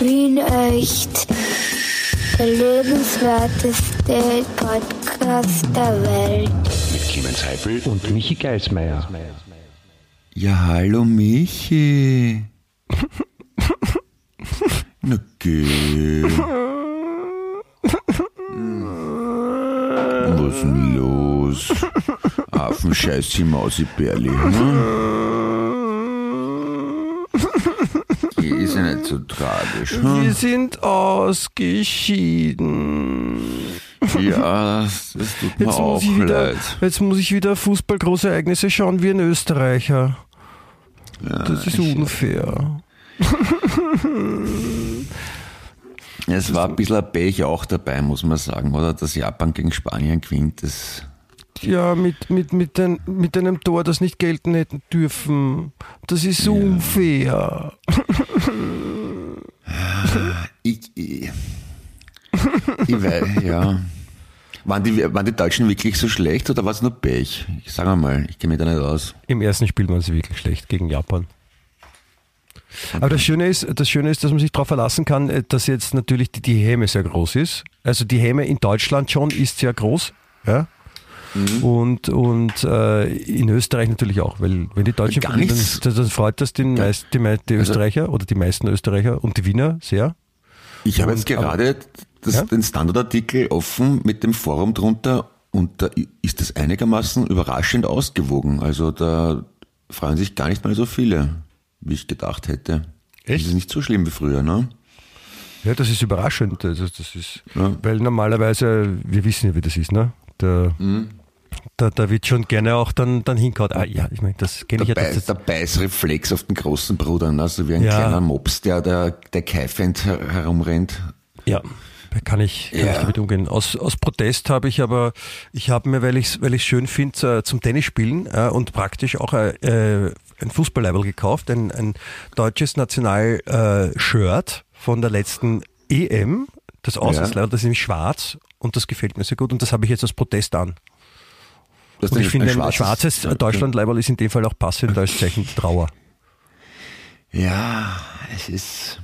Wien echt. Der lebenswerteste Podcast der Welt. Mit Clemens Heifel und Michi Geismeier. Ja, hallo Michi. Na geh. Was ist denn los? Affenscheiß die Mausibärli. Hm? Ist ja nicht so tragisch. Wir Hm? sind ausgeschieden. Ja, das, tut mir Jetzt auch muss, ich wieder, leid. jetzt muss ich wieder Fußballgroßereignisse schauen wie ein Österreicher. das ist unfair. Es war ein bisschen ein Pech auch dabei, muss man sagen, oder? Dass Japan gegen Spanien gewinnt, das Ja, mit, mit, mit, ein, mit einem Tor, das nicht gelten hätten dürfen. Das ist unfair. Ich, ich, ich weiß, ja. Waren die, waren die Deutschen wirklich so schlecht oder war es nur Pech? Ich sage mal, ich kenne mich da nicht aus. Im ersten Spiel waren sie wirklich schlecht gegen Japan. Aber das Schöne ist, das Schöne ist, dass man sich darauf verlassen kann, äh, dass jetzt natürlich die, die Häme sehr groß ist. Also die Häme in Deutschland schon ist sehr groß. Ja? Mhm. Und, und äh, in Österreich natürlich auch, weil wenn die Deutschen Gar nichts. dann, dann freut das den meist, die, die Also- Österreicher oder die meisten Österreicher und die Wiener sehr. Ich habe jetzt gerade das, Ja? den Standardartikel offen mit dem Forum drunter und da ist das einigermaßen überraschend ausgewogen. Also da freuen sich gar nicht mal so viele, wie ich gedacht hätte. Echt? Das ist nicht so schlimm wie früher, ne? Ja, das ist überraschend. Also das ist, Ja. Weil normalerweise, wir wissen ja, wie das ist, ne? Da, Mhm. Da, da wird schon gerne auch dann, dann hinkaut. Ah, ja, ich meine, das kenne ich ja. Beiß, der Beißreflex auf den großen Bruder, ne? so wie ein Ja. kleiner Mops, der, der, der keifend her- herumrennt. Ja, da kann ich, kann Ja. ich damit umgehen. Aus, aus Protest habe ich aber, ich habe mir, weil ich es weil ich's schön finde, äh, zum Tennisspielen äh, und praktisch auch äh, äh, ein Fußballlabel gekauft, ein, ein deutsches National-Shirt von der letzten EM, das Auslandslabel, das ist nämlich schwarz und das gefällt mir sehr gut und das habe ich jetzt als Protest an. Das Und ich finde, ein schwarzes- schwarzes Deutschland-Label ist in dem Fall auch passend als Zeichen Trauer. Ja, es ist,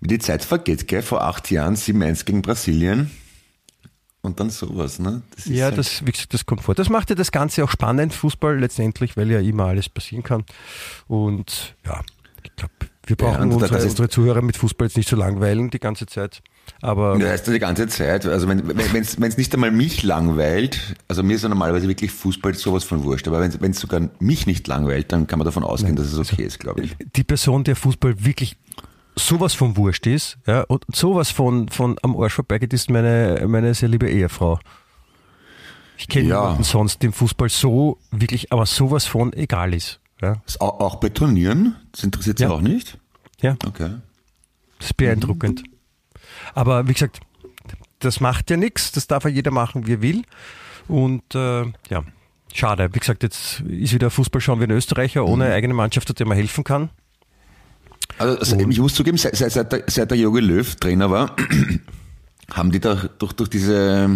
wie die Zeit vergeht, gell? Vor acht Jahren 7-1 gegen Brasilien. Und dann sowas, ne? Das ist Ja, halt- das, wie gesagt, das kommt vor. Das macht ja das Ganze auch spannend, Fußball letztendlich, weil ja immer alles passieren kann. Und ja, ich glaube, wir brauchen und unsere, das unsere Zuhörer mit Fußball jetzt nicht so langweilen die ganze Zeit. Aber Ja, heißt das die ganze Zeit. Also wenn es wenn, nicht einmal mich langweilt, also mir ist ja normalerweise wirklich Fußball sowas von wurscht, aber wenn es sogar mich nicht langweilt, dann kann man davon ausgehen, dass es okay ist, glaube ich. die Person, der Fußball wirklich sowas von wurscht ist ja, und sowas von, von am Arsch vorbeigeht, ist meine, meine sehr liebe Ehefrau. Ich kenne Ja. niemanden sonst, dem Fußball so wirklich, aber sowas von egal ist. Ja, Auch, auch bei Turnieren? Das interessiert Sie Ja. auch nicht? ja. Okay. Das ist beeindruckend. Aber wie gesagt, das macht ja nichts, das darf ja jeder machen, wie er will. Und äh, ja, schade. Wie gesagt, jetzt ist wieder Fußball schauen wie ein Österreicher ohne eigene Mannschaft, der man helfen kann. Also also ich muss zugeben, seit, seit, seit, der, seit der Jogi Löw Trainer war, haben die da durch, durch diese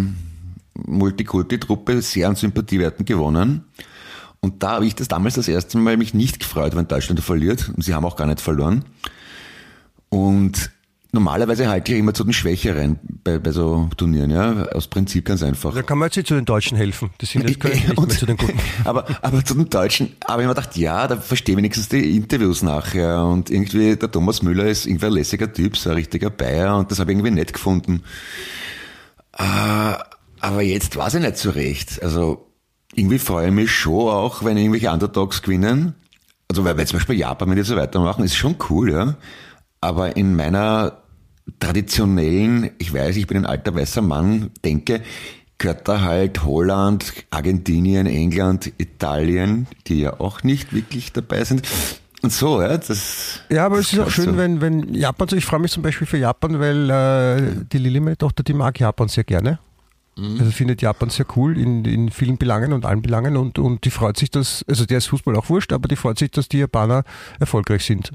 Multikulti-Truppe sehr an Sympathiewerten gewonnen. Und da habe ich das damals das erste Mal mich nicht gefreut, wenn Deutschland verliert. Und sie haben auch gar nicht verloren. Und normalerweise halte ich immer zu den Schwächeren bei, bei so Turnieren, ja. Aus Prinzip ganz einfach. Da kann man jetzt nicht zu den Deutschen helfen. Die sind jetzt nicht Und- zu den Guten. aber, aber zu den Deutschen habe ich mir gedacht, ja, da verstehe ich wenigstens die Interviews nachher. Und irgendwie, der Thomas Müller ist irgendwie ein lässiger Typ, so ein richtiger Bayer und das habe ich irgendwie nett gefunden. Äh, aber jetzt weiß ich nicht so recht. Also irgendwie freue ich mich schon auch, wenn irgendwelche Underdogs gewinnen. Also weil, weil zum Beispiel Japan, wenn die so weitermachen, ist schon cool, ja. Aber in meiner traditionellen, ich weiß, ich bin ein alter weißer Mann, denke, gehört da halt Holland, Argentinien, England, Italien, die ja auch nicht wirklich dabei sind. Und so, ja, das. Ja, aber das es ist auch schön, so. wenn, wenn Japan so, ich freue mich zum Beispiel für Japan, weil äh, die Lili, meine Tochter, die mag Japan sehr gerne. Mhm. Also findet Japan sehr cool in, in vielen Belangen und allen Belangen und, und die freut sich, dass, also der ist Fußball auch wurscht, aber die freut sich, dass die Japaner erfolgreich sind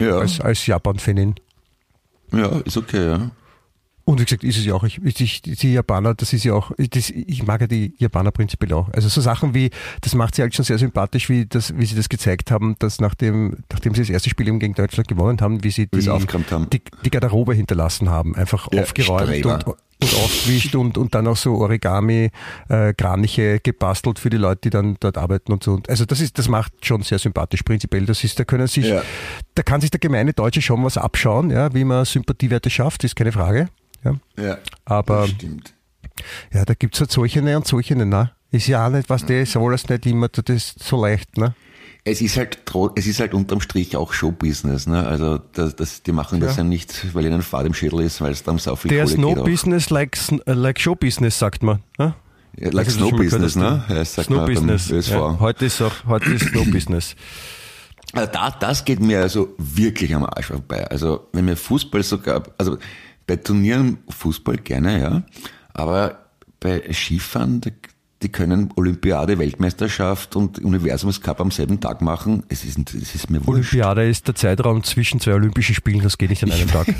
Ja, als, als Japan-Fanin. ja, ist okay, ja. Und wie gesagt, ist es ja auch. Ich, ich, die Japaner, das ist ja auch, das, ich mag ja die Japaner prinzipiell auch. Also so Sachen wie, das macht sie halt schon sehr sympathisch, wie, das, wie sie das gezeigt haben, dass nachdem, nachdem sie das erste Spiel eben gegen Deutschland gewonnen haben, wie sie die, die, die Garderobe hinterlassen haben. Einfach Ja, aufgeräumt Streber. und, und aufgewischt und, und dann auch so Origami, äh, Kraniche gebastelt für die Leute, die dann dort arbeiten und so. Und Also das ist, das macht schon sehr sympathisch prinzipiell. Das ist, da können sich, Ja. da kann sich der gemeine Deutsche schon was abschauen, ja, wie man Sympathiewerte schafft, ist keine Frage. Ja. Ja, Aber das stimmt. ja, da gibt's halt solche und solche, ne? Ist ja auch nicht, was der ist alles nicht immer das so leicht, ne? Es ist halt, es ist halt unterm Strich auch Showbusiness, ne? Also, das, das, die machen das Ja. ja, nicht, weil ihnen Fahrt im Schädel ist, weil es da um so viel There's Kohle no geht. business like, like show business, sagt man. Ne? Ja, like Snow Business, ne? Ja, sagt Snow man beim Business. ÖSV. Ja, heute ist auch, heute ist Snow Business. Also da, das geht mir also wirklich am Arsch vorbei. Also wenn mir Fußball sogar, also bei Turnieren Fußball gerne, ja, aber bei Skifahren, die, die können Olympiade, Weltmeisterschaft und Universumscup am selben Tag machen. Es ist, es ist mir wurscht. Olympiade ist der Zeitraum zwischen zwei Olympischen Spielen, das geht nicht an einem Tag.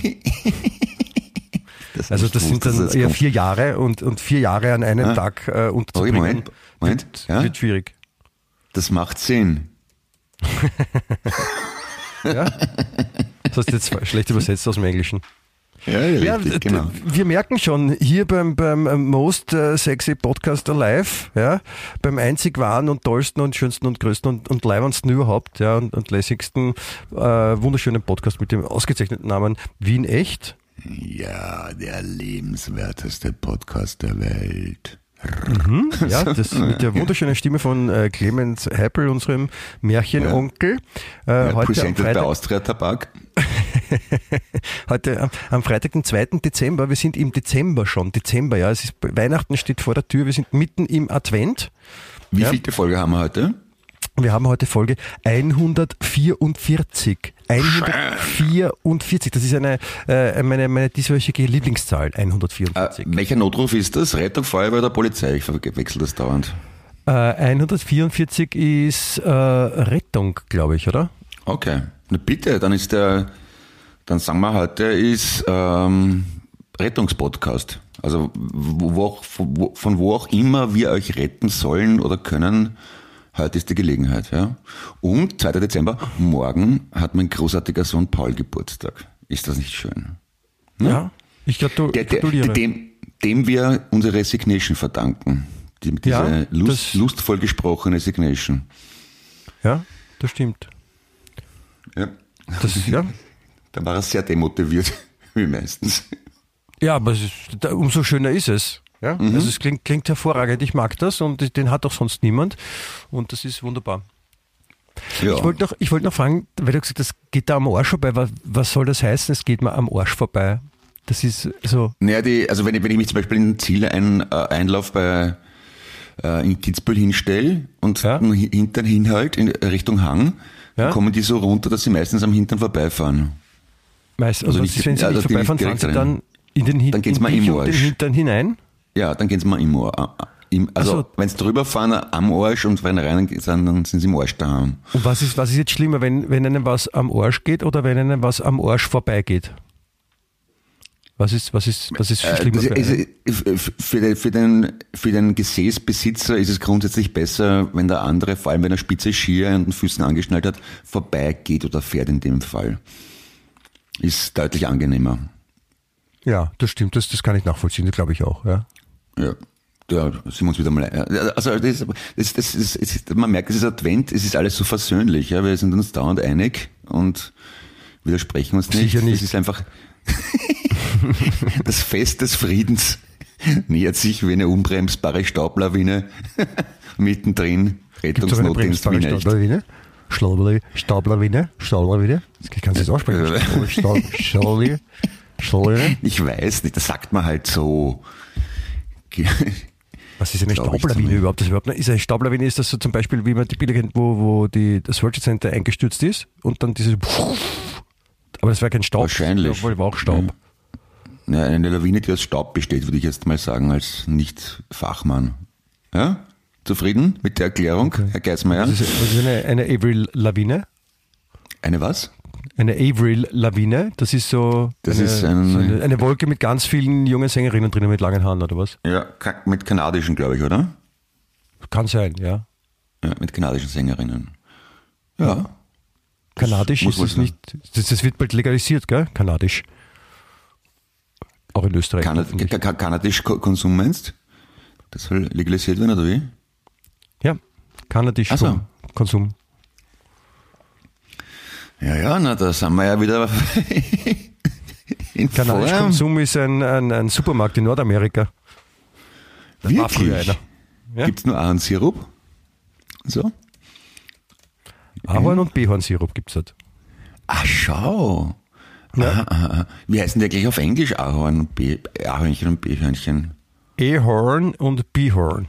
Das Also das sind dann das eher kommt. vier Jahre und, und vier Jahre an einem Ah. Tag äh, unterzubringen, Moment, Moment, wird, ja. wird schwierig. Das macht Sinn. Ja? Das hast du jetzt schlecht übersetzt aus dem Englischen. Ja, Ja, richtig, genau. wir merken schon, hier beim, beim äh, Most äh, Sexy Podcast Alive, ja, beim einzig wahren und tollsten und schönsten und größten und, und leibendsten überhaupt, ja, und, und lässigsten, äh, wunderschönen Podcast mit dem ausgezeichneten Namen Wien Echt. Ja, der lebenswerteste Podcast der Welt. Ja, das mit der wunderschönen Stimme von äh, Clemens Heppel, unserem Märchenonkel. Äh, Ja, heute am presented bei Freitag, Austria Tabak. heute am, Freitag, den 2. Dezember. Wir sind im Dezember schon. Dezember, ja. Es ist, Weihnachten steht vor der Tür. Wir sind mitten im Advent. Wie Ja. vielte Folge haben wir heute? Wir haben heute Folge 144. 144. Das ist eine, äh, meine, meine dieswöchige Lieblingszahl. Äh, 144. welcher Notruf ist das? Rettung, Feuerwehr oder Polizei? Ich verwechsel das dauernd. Äh, 144 ist äh, Rettung, glaube ich, oder? Okay. Na bitte, dann ist der, dann sagen wir heute, ist ähm, Rettungspodcast. Also wo, auch- von wo auch immer wir euch retten sollen oder können, heute ist die Gelegenheit. Ja? Und 2. Dezember, morgen hat mein großartiger Sohn Paul Geburtstag. Ist das nicht schön? Ja. Ich gratu Der, der, gratuliere. dem, dem wir unsere Resignation verdanken. Die, diese Ja, Lust, lustvoll gesprochene Resignation. ja, das stimmt. Ja. Das, ja. Da war er sehr demotiviert, wie meistens. ja, aber es ist, umso schöner ist es. Ja? Mhm. Also es klingt, klingt hervorragend. Ich mag das und den hat auch sonst niemand. Und das ist wunderbar. Ja. Ich wollte noch, ich wollte noch fragen, weil du gesagt hast, das geht da am Arsch vorbei. Was, was soll das heißen? Es geht mir am Arsch vorbei. Das ist so. Naja, die, also wenn ich, wenn ich mich zum Beispiel in Ziele ein, äh, Einlauf bei äh, in Kitzbühel hinstelle und Ja. den Hi- Hintern hinhalt in Richtung Hang, Ja. dann kommen die so runter, dass sie meistens am Hintern vorbeifahren. Meist, Also also nicht- wenn sie ja, nicht vorbeifahren, fahren sie dann in den, Dann geht's in mal im und den Arsch. Hintern hinein. Ja, dann gehen sie mal im Ohr. äh, also, so. wenn sie drüber fahren, am Arsch und wenn rein sind, dann sind sie im Arsch daheim. Und was ist, was ist jetzt schlimmer, wenn, wenn einem was am Arsch geht oder wenn einem was am Arsch vorbeigeht? Was ist, was ist, was ist Äh, schlimmer das, für den, für, den, für den Gesäßbesitzer ist es grundsätzlich besser, wenn der andere, vor allem wenn er spitze Skier an den Füßen angeschnallt hat, vorbeigeht oder fährt in dem Fall. Ist deutlich angenehmer. Ja, das stimmt, das, das kann ich nachvollziehen, das glaube ich auch. Ja. Ja. Ja, sind wir uns wieder mal. ja, Also das, das, das, das, man merkt, es ist Advent, es ist alles so versöhnlich. Ja? Wir sind uns dauernd einig und widersprechen uns nicht. Sicher nicht. Es ist einfach das Fest des Friedens nähert sich wie eine unbremsbare Staublawine mittendrin. Rettungsnotdienst bremsbare Wien echt. Staublawine? Staublawine? Staublawine? Staublawine? Das kannst du das aussprechen? Staub- Staublawine? Staublawine? Ich weiß nicht, das sagt man halt so. Was ist eine ich zumindest. überhaupt? Das überhaupt nicht? Ist eine Staublawine, ist das so zum Beispiel, wie man die Bilder kennt, wo, wo die, das World Trade Center eingestürzt ist und dann diese aber das war kein Staub. Wahrscheinlich. Obwohl war auch Staub. Ja, eine Lawine, die aus Staub besteht, würde ich jetzt mal sagen, als Nicht-Fachmann. Ja? Zufrieden mit der Erklärung, Herr Geismeier? Das ist, das ist eine, eine Avril Lawine. Eine was? eine Avril-Lawine. Das ist so, Das eine, ist ein- so eine, eine Wolke mit ganz vielen jungen Sängerinnen drinnen mit langen Haaren, oder was? Ja, mit kanadischen, glaube ich, oder? Kann sein, ja. Ja, mit kanadischen Sängerinnen. Ja. Kanadisch muss ist es nicht. Das, das wird bald legalisiert, gell? Kanadisch. Auch in Österreich. Kanad kanadisch Ko- Konsum meinst? Das soll legalisiert werden, oder wie? Ja, kanadisch so. Konsum-. Ja, ja, na, da sind wir ja wieder in Kanadisch Form. Konsum ist ein, ein, ein Supermarkt in Nordamerika. Das Wirklich? Ja? Gibt's nur Ahornsirup? So? Ahorn- und Behornsirup gibt es dort. Ach, schau. Aha, aha, aha. Wie heißen die gleich auf Englisch Ahorn und Be Ahornchen und Behörnchen? Und Behorn.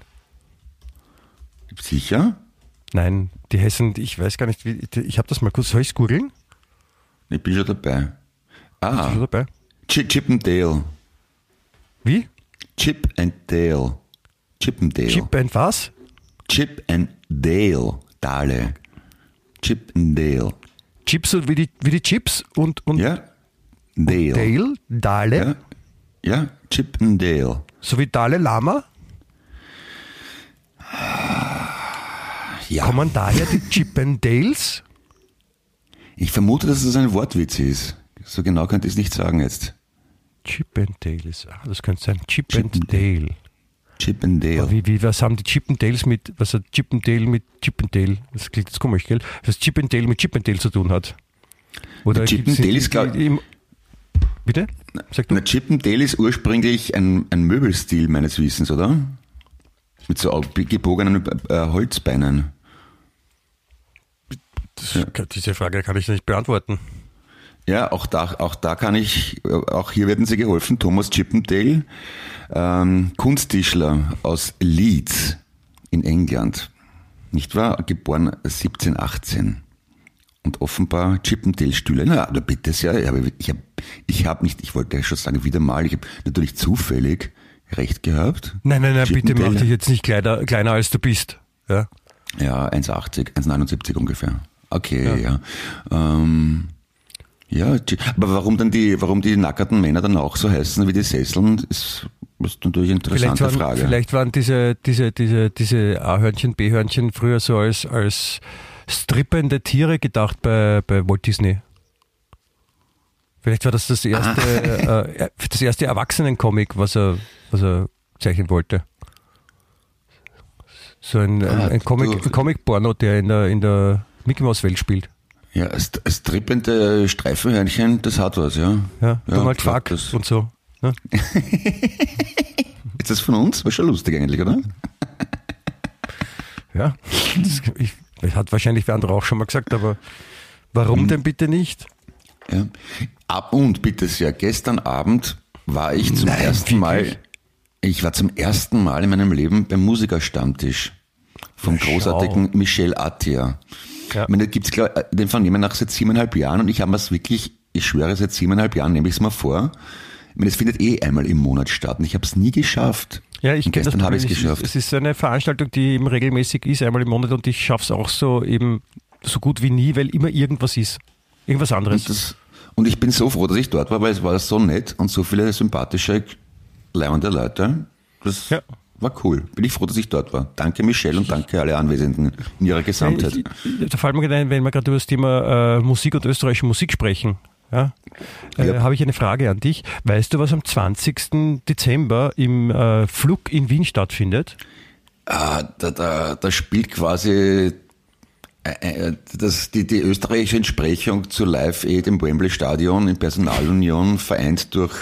Sicher? Nein, die heißen, ich weiß gar nicht, wie, ich habe das mal kurz, soll ich googeln? Ich bin schon dabei. Bist du Ah, schon dabei? Chip, Chip and Dale. Wie? Chip and Dale. Chip and Dale. Chip and was? Chip and Dale. Dale. Chip and Dale. Chips und wie die, wie die Chips und, und Ja? Dale. Dale, Dale, Ja? Ja? Chip and Dale. so wie Dale Lama. Ja. Kommen daher die Chip and Dales? Ich vermute, dass es ein Wortwitz ist. So genau könnte ich es nicht sagen jetzt. Chip and Dales, ah, das könnte sein. Chip, Chip and and Dale. Chip and Dale. Aber Wie, wie, was haben die Chip and Dales mit, was hat Chip and Dale mit Chip and Dale? Das klingt jetzt komisch, gell? Was Chip and Dale mit Chip and Dale zu tun hat. Oder Chip gibt's and Dale die- ist, glaub- die- im- Bitte? Sag du? Na, Chip and Dale ist ursprünglich ein, ein Möbelstil meines Wissens, oder? Mit so gebogenen äh, Holzbeinen. Das, Diese Frage kann ich nicht beantworten. Ja, auch da, auch da kann ich, auch hier werden Sie geholfen. Thomas Chippendale, ähm, Kunsttischler aus Leeds in England. Nicht wahr? Geboren 1718. Und offenbar Chippendale-Stühle. Na, da bitte sehr. Ich habe, ich habe nicht, ich wollte ja schon sagen, wieder mal, ich habe natürlich zufällig recht gehabt. Nein, nein, nein, bitte mach dich jetzt nicht kleiner, kleiner als du bist. Ja. Ja, 1,80, 1,79 ungefähr. Okay, ja. Ähm, ja, aber warum dann die, warum die nackerten Männer dann auch so heißen wie die Sesseln, ist, ist natürlich eine Vielleicht interessante waren, Frage. vielleicht waren diese, diese, diese, diese A-Hörnchen, B-Hörnchen früher so als, als strippende Tiere gedacht bei, bei Walt Disney. Vielleicht war das das erste, Ah. äh, das erste Erwachsenen-Comic, was er, was er zeichnen wollte. So ein, Ah, ein Comic, ein Comic-Porno, der in der, in der Mickey Mouse Welt spielt. Ja, st strippende Streifenhörnchen, das hat was, ja. Ja, Donald klar, Fuck das- und so. Ne? Ist das von uns? War schon lustig eigentlich, oder? Ja, das, ich, das hat wahrscheinlich wer andere auch schon mal gesagt, aber warum Hm. denn bitte nicht? Ja. Ab und bitte sehr, gestern Abend war ich zum Nein, ersten Mal, ich war zum ersten Mal in meinem Leben beim Musikerstammtisch vom schau. großartigen Michel Attia. Ja. Ich meine, da gibt's glaub, den vernehmen nach seit siebeneinhalb Jahren und ich habe es wirklich, ich schwöre, seit siebeneinhalb Jahren nehme ich es mal vor. Ich meine, es findet eh einmal im Monat statt und ich habe es nie geschafft. Ja, ich kenne das gestern habe ich es Es geschafft. ist, es ist eine Veranstaltung, die eben regelmäßig ist, einmal im Monat und ich schaffe es auch so eben so gut wie nie, weil immer irgendwas ist. Irgendwas anderes. Und, ich bin so froh, dass ich dort war, weil es war so nett und so viele sympathische, leibende Leute. Das Ja. war cool. Bin ich froh, dass ich dort war. Danke Michelle und danke alle Anwesenden in ihrer Gesamtheit. Ich, da fällt mir gerade ein, wenn wir gerade über das Thema äh, Musik und österreichische Musik sprechen. Ja, äh, Ja. habe ich eine Frage an dich. Weißt du, was am 20. Dezember im äh, Flug in Wien stattfindet? Ah, da, da, da spielt quasi äh, äh, das, die, die österreichische Entsprechung zu Live Aid im Wembley Stadion in Personalunion vereint durch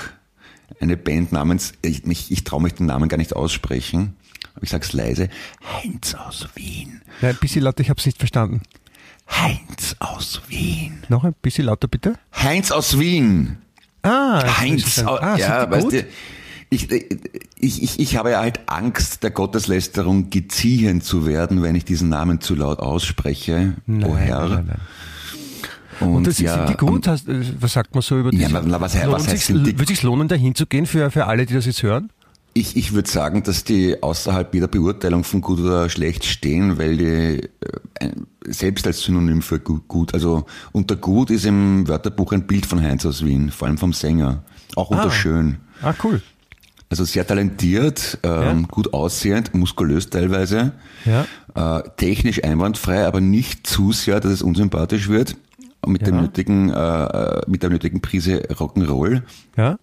eine Band namens, ich, ich, ich traue mich den Namen gar nicht aussprechen, aber ich sag's leise, Heinz aus Wien. Nein, ein bisschen lauter, ich habe es nicht verstanden. Heinz aus Wien. Noch ein bisschen lauter, bitte. Heinz aus Wien. Ah, Heinz, ah, ah, ja, weißt du, ich, ich, ich, ich habe ja halt Angst, der Gotteslästerung geziehen zu werden, wenn ich diesen Namen zu laut ausspreche. Nein, oh Herr. nein, nein. Und, Und das, ja, sind die gut? Hast, äh, was sagt man so über Ja, diese? na, was was heißt sind die- Würde es sich lohnen, da hinzugehen für, für alle, die das jetzt hören? Ich, ich würde sagen, dass die außerhalb jeder Beurteilung von gut oder schlecht stehen, weil die äh, selbst als Synonym für gut, gut, also unter gut ist im Wörterbuch ein Bild von Heinz aus Wien, vor allem vom Sänger. Auch unter Ah. schön. Ah, cool. Also sehr talentiert, ähm, Ja. gut aussehend, muskulös teilweise, Ja. äh, technisch einwandfrei, aber nicht zu sehr, dass es unsympathisch wird. Mit Ja. dem nötigen, äh, mit der nötigen Prise Rock'n'Roll. Ja.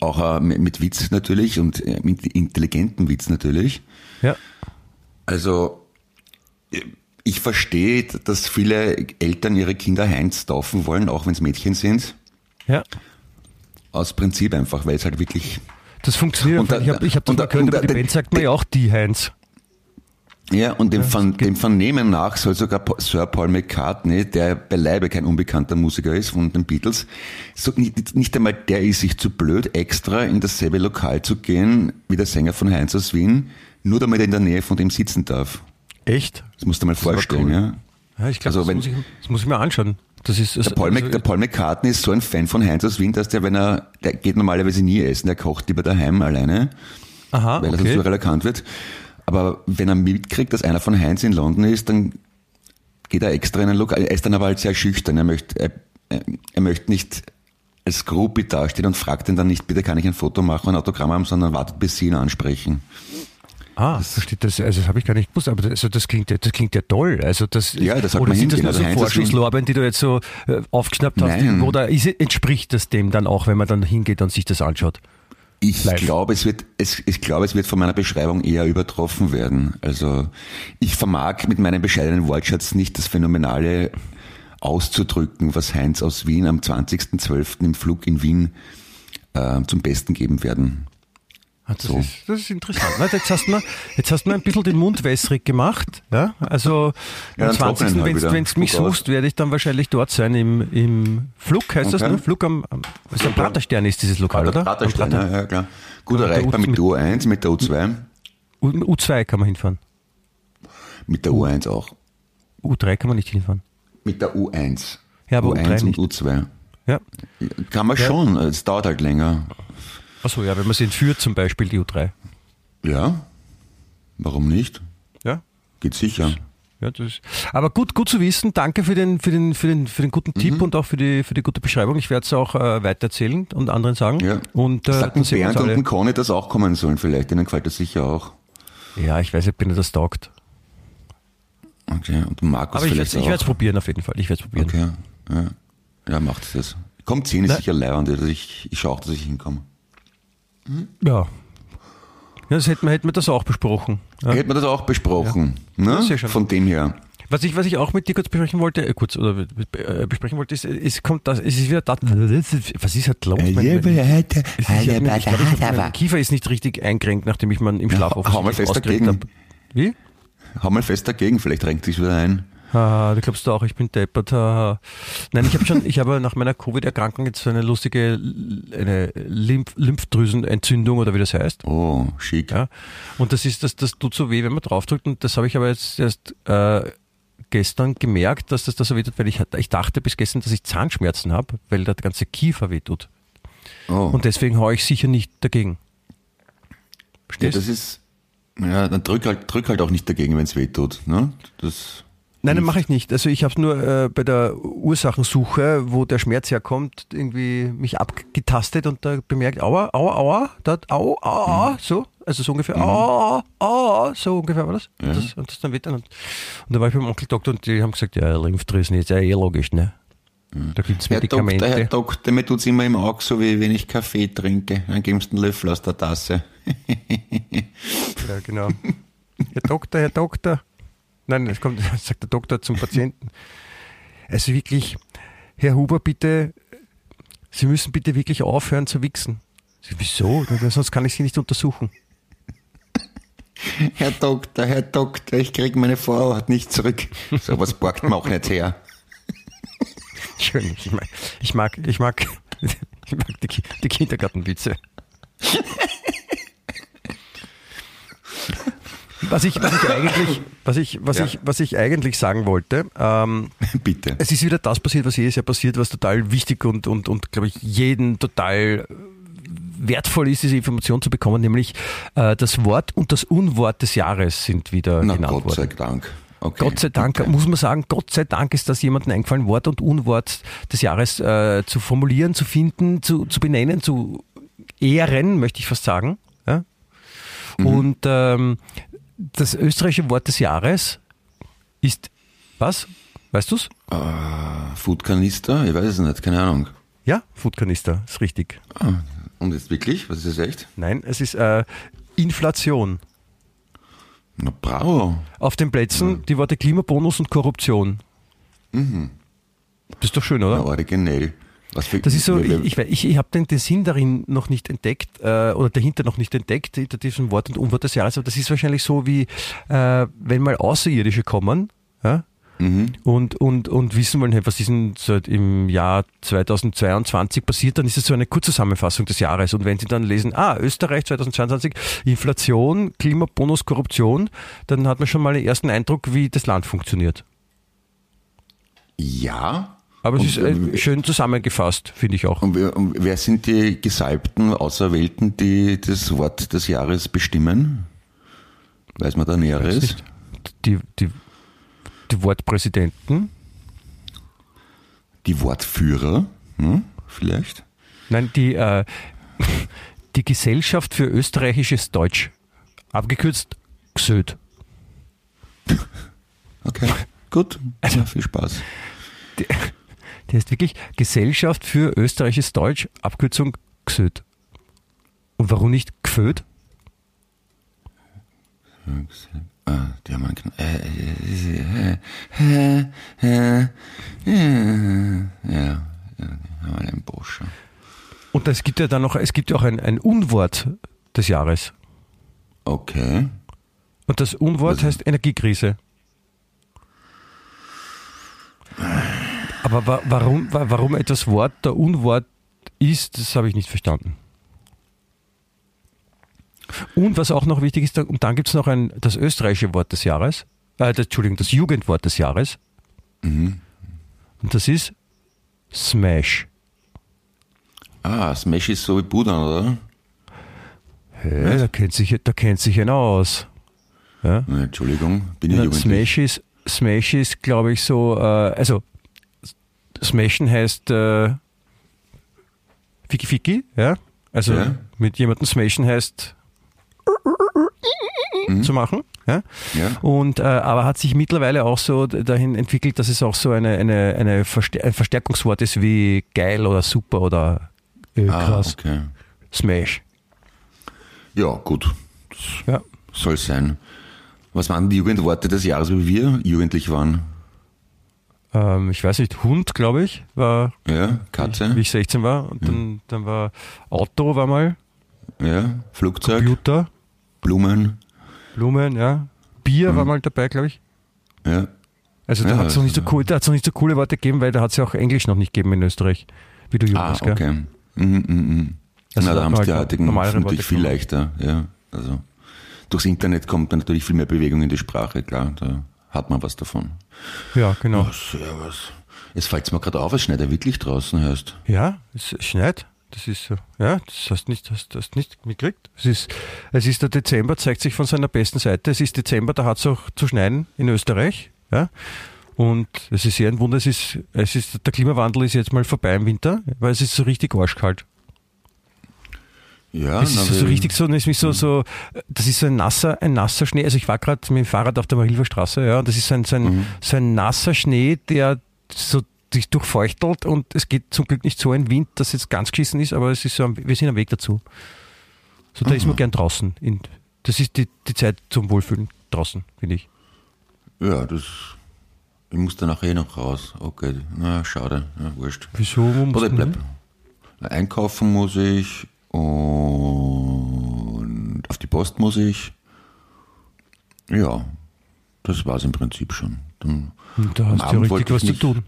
Auch äh, mit, mit Witz natürlich und äh, mit intelligentem Witz natürlich. Ja. Also äh, ich verstehe, dass viele Eltern ihre Kinder Heinz taufen wollen, auch wenn es Mädchen sind. Ja. Aus Prinzip einfach, weil es halt wirklich Das funktioniert. Und da- ich habe ich hab das da- gehört, da- die Band sagt man ja auch die Heinz. Ja, und dem, Ver dem Vernehmen nach soll sogar Sir Paul McCartney, der beileibe kein unbekannter Musiker ist von den Beatles, so nicht, nicht einmal der ist sich zu blöd, extra in dasselbe Lokal zu gehen wie der Sänger von Heinz aus Wien, nur damit er in der Nähe von dem sitzen darf. Echt? Das musst du mal war vorstellen, cool. ja. Ja, ich glaube, Also das, wenn- muss ich, das muss ich mir anschauen. Das ist, Der Paul, Mc, der Paul McCartney ist so ein Fan von Heinz aus Wien, dass der, wenn er, der geht normalerweise nie essen, der kocht lieber daheim alleine, Aha, weil er sonst okay. überall erkannt wird. Aber wenn er mitkriegt, dass einer von Heinz in London ist, dann geht er extra in ein Lokal. Er ist dann aber halt sehr schüchtern. Er möchte, er, er- er möchte nicht als Groupie dastehen und fragt ihn dann nicht, bitte kann ich ein Foto machen, ein Autogramm haben, sondern wartet, bis sie ihn ansprechen. Ah, versteht das, also das habe ich gar nicht gewusst, aber das, also das klingt ja, das klingt ja toll. Also das, Ja, das oder sind das nur Also so Wien- Vorschusslorbeeren, die du jetzt so äh, aufgeschnappt hast? Nein. Oder ist, entspricht das dem dann auch, wenn man dann hingeht und sich das anschaut? Ich Live. glaube, es wird, es, ich glaube, es wird von meiner Beschreibung eher übertroffen werden. Also, ich vermag mit meinem bescheidenen Wortschatz nicht das Phänomenale auszudrücken, was Heinz aus Wien am 20.12. im Flug in Wien äh, zum Besten geben werden. Ah, Das, So. ist, das ist interessant. Jetzt hast du mir, jetzt hast du mir ein bisschen den Mund wässrig gemacht. Ja? Also Ja, am dann 20. trocknen halt wenn du mich suchst, werde ich dann wahrscheinlich dort sein im, im Flug, heißt das, Okay. ne? Flug am, am also am Praterstern ist dieses Lokal, oder? Praterstein, Am Prater- ja, ja, klar. Gut Ja, mit der erreichbar U- mit der U1, mit der U2, U- U2 kann man hinfahren. mit der U1 auch. U3 kann man nicht hinfahren. Mit der U1. Ja, aber U1 U3 und nicht. U2. Ja. Kann man Ja. schon, es dauert halt länger. Achso, ja, wenn man sie entführt, zum Beispiel die U3. Ja, warum nicht? Ja. Geht sicher. Ja, das ist, aber gut, gut zu wissen. Danke für den, für den, für den, für den guten Tipp Mhm. und auch für die, für die gute Beschreibung. Ich werde es auch äh, weitererzählen und anderen sagen. Ja. Und äh, Sagt Bernd und Conny, das auch kommen sollen vielleicht. Denen gefällt das sicher auch. Ja, ich weiß nicht, ihnen das taugt. Okay, und Markus Aber ich vielleicht werde es probieren auf jeden Fall. Ich werde es probieren. Okay, ja. Ja, macht das. Kommt 10 ist Na- sicher leibend. Also ich, ich schaue auch, dass ich hinkomme. Ja. Ja, das hätten wir, hätten wir das auch besprochen. Ja. Hätten wir das auch besprochen. Ne? Ja, sehr schön. Von dem her. Was ich, was ich auch mit dir kurz besprechen wollte, äh, kurz oder äh, besprechen wollte, ist, es kommt das, es ist wieder das, was ist halt los? Mein- mein- Kiefer ist nicht richtig eingerenkt, nachdem ich man im Schlaf Ja, hau mal fest dagegen. hab. Wie? Hau mal fest dagegen, vielleicht renkt sich wieder ein. Ah, du glaubst du auch, ich bin deppert. Ah. Nein, ich habe schon, ich habe nach meiner Covid-Erkrankung jetzt so eine lustige eine Lymph Lymphdrüsenentzündung oder wie das heißt. Oh, schick. Ja. Und das ist, das, das tut so weh, wenn man draufdrückt. Und das habe ich aber jetzt erst äh, gestern gemerkt, dass das da so weh tut, weil ich, hatte- ich dachte bis gestern, dass ich Zahnschmerzen habe, weil der ganze Kiefer weh tut. Oh. Und deswegen haue ich sicher nicht dagegen. ja, Verstehst? das ist. Ja, dann drück halt, drück halt auch nicht dagegen, wenn es weh tut. Ne? Das, Nein, nein, mache ich nicht. Also ich habe nur äh, bei der Ursachensuche, wo der Schmerz herkommt, irgendwie mich abgetastet und da bemerkt, aua, aua, aua, da, au, aua, aua, so, also so ungefähr, aua, aua, so ungefähr war das. Ja. Und das, und das dann wieder. Und, und da war ich beim Onkel Doktor und die haben gesagt, ja, Lymphdrüsen ist ja eh logisch, ne? Da gibt's Herr Doktor, Medikamente. Herr Doktor, mir tut's immer im Auge so, wie wenn ich Kaffee trinke. Dann gibst du einen Löffel aus der Tasse. Ja, genau. Herr Doktor, Herr Doktor. Nein, es kommt, sagt der Doktor zum Patienten. Also wirklich, Herr Huber, bitte, Sie müssen bitte wirklich aufhören zu wichsen. Sie, Wieso? Sonst kann ich Sie nicht untersuchen. Herr Doktor, Herr Doktor, ich krieg meine Vorhaut nicht zurück. So was borgt man auch nicht her. Schön. Ich mag, ich mag, ich mag, ich mag die, die Kindergartenwitze. Was ich, was ich eigentlich, was ich, was Ja. ich, was ich eigentlich sagen wollte, ähm, Bitte. Es ist wieder das passiert, was jedes Jahr passiert, was total wichtig und, und, und glaube ich, jeden total wertvoll ist, diese Information zu bekommen, nämlich äh, das Wort und das Unwort des Jahres sind wieder Na, genannt Gott worden. sei Dank. Okay. Gott sei Dank, Okay. muss man sagen, Gott sei Dank ist das jemandem eingefallen, Wort und Unwort des Jahres äh, zu formulieren, zu finden, zu, zu benennen, zu ehren, möchte ich fast sagen. Ja? Mhm. Und ähm, das österreichische Wort des Jahres ist was? Weißt du's? Äh, Foodkanister? Ich weiß es nicht, keine Ahnung. Ja, Foodkanister, ist richtig. Ah, und jetzt wirklich? Was ist das echt? Nein, es ist äh, Inflation. Na bravo. Auf den Plätzen die Worte Klimabonus und Korruption. Das ist doch schön, oder? Na, originell. Für, Das ist so, ich, ich, ich habe den, den Sinn darin noch nicht entdeckt äh, oder dahinter noch nicht entdeckt, hinter diesem Wort und Unwort des Jahres, aber das ist wahrscheinlich so wie, äh, wenn mal Außerirdische kommen ja, Mhm. und, und, und wissen wollen, hey, was ist denn seit im Jahr 2022 passiert, dann ist es so eine Kurzzusammenfassung des Jahres und wenn sie dann lesen, ah, Österreich 2022, Inflation, Klimabonus, Korruption, dann hat man schon mal den ersten Eindruck, wie das Land funktioniert. Ja. Aber es Und, ist äh, schön zusammengefasst, finde ich auch. Und wer, und wer sind die Gesalbten, Auserwählten, die das Wort des Jahres bestimmen? Weiß man da Näheres? die, die, die Wortpräsidenten, Die Wortführer, hm? vielleicht? nein, die, äh, die Gesellschaft für österreichisches Deutsch, abgekürzt GSÖD. Okay, gut. Ja, viel Spaß. Die heißt wirklich Gesellschaft für österreichisches Deutsch, Abkürzung GSÖD. Und warum nicht GFÖD? Die haben einen Kn äh, äh, äh, äh, äh, ja, ja, haben einen Boscher. Und es gibt ja dann noch, es gibt ja auch ein, ein Unwort des Jahres. Okay. Und das Unwort Was- heißt Energiekrise. Aber wa warum, wa warum etwas Wort der Unwort ist, das habe ich nicht verstanden. Und was auch noch wichtig ist, und dann gibt es noch ein, das österreichische Wort des Jahres, äh, das, Entschuldigung, das Jugendwort des Jahres. Mhm. Und das ist Smash. Ah, Smash ist so wie Budan, oder? Hä, da kennt sich, da kennt sich einer aus. Ja? Na, Entschuldigung, bin ich. Smash ist, Smash ist glaube ich, so, äh, also Smashen heißt äh, Fiki Fiki, ja? Also Ja. mit jemandem smashen heißt zu machen, ja? Ja. Und äh, aber hat sich mittlerweile auch so dahin entwickelt, dass es auch so eine, eine, eine Verstär ein Verstärkungswort ist wie geil oder super oder äh, Ah, krass. okay. Smash. Ja, gut. Ja. Soll sein. Was waren die Jugendworte des Jahres, wie wir jugendlich waren? Ähm, ich weiß nicht, Hund, glaube ich, war Ja, Katze, wie ich 16 war. Und dann, dann war Auto war mal, ja, Flugzeug, Computer, Blumen, Blumen, ja. Bier war mal dabei, glaube ich. ja. Also da Ja, hat es noch nicht so also- cool, noch nicht so coole Worte gegeben, weil da hat es ja auch Englisch noch nicht gegeben in Österreich, wie du jung Ah, warst, okay. Mhm, mhm, mhm. Also Na, da haben es die halt heutigen normalere natürlich Worte viel genommen. leichter, ja. Also durchs Internet kommt dann natürlich viel mehr Bewegung in die Sprache, klar, da hat man was davon. Ja, genau. Ach, servus. Jetzt fällt mir gerade auf, es schneit ja wirklich draußen, hörst. Ja, es schneit. Das ist so. Ja, das hast nicht, hast, hast nicht mitgekriegt. Es ist, es ist der Dezember, zeigt sich von seiner besten Seite. Es ist Dezember, da hat es auch zu schneien in Österreich. Ja. Und es ist sehr ein Wunder, es ist, es ist, der Klimawandel ist jetzt mal vorbei im Winter, weil es ist so richtig arschkalt. Ja, na, ist so, richtig so, das ist so, so, das ist so ein nasser, ein nasser Schnee. Also ich war gerade mit dem Fahrrad auf der Marilfer Straße, ja, und das ist so ein, so ein, Mhm. so ein nasser Schnee, der so sich durchfeuchtelt und es geht zum Glück nicht so ein Wind, dass jetzt ganz geschissen ist, aber es ist so, wir sind am Weg dazu. So, da ist man gern draußen. In, das ist die, die Zeit zum Wohlfühlen draußen, finde ich. Ja, das. Ich muss da nachher eh noch raus. Okay, na, schade. Ja, wurscht. Wieso? Oder ich bleib. Einkaufen muss ich und auf die Post muss ich. Ja, das war's im Prinzip schon. Dann? Da am hast du ja Abend richtig wollte was ich zu tun.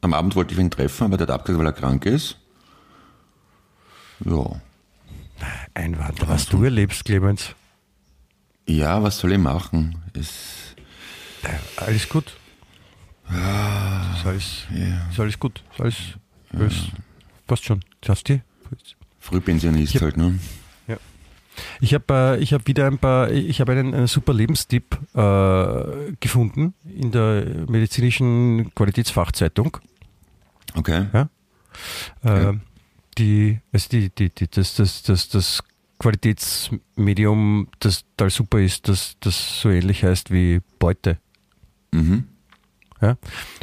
am Abend wollte ich ihn treffen, aber der hat abgesagt, weil er krank ist. Ja. Einwand, was du erlebst, Clemens. Ja, was soll ich machen? Ist, Alles gut. Ist alles, ist alles gut. Ist alles, alles passt schon. Schaffst du? Frühpensionist halt, ne? Ich habe äh, ich hab wieder ein paar, ich habe einen, einen super Lebenstipp äh, gefunden in der medizinischen Qualitätsfachzeitung. Okay. Ja? Ja. Äh, die, also die, die, die, das, das, das, das Qualitätsmedium, das total super ist, das, das so ähnlich heißt wie Beute. Mhm. Ja?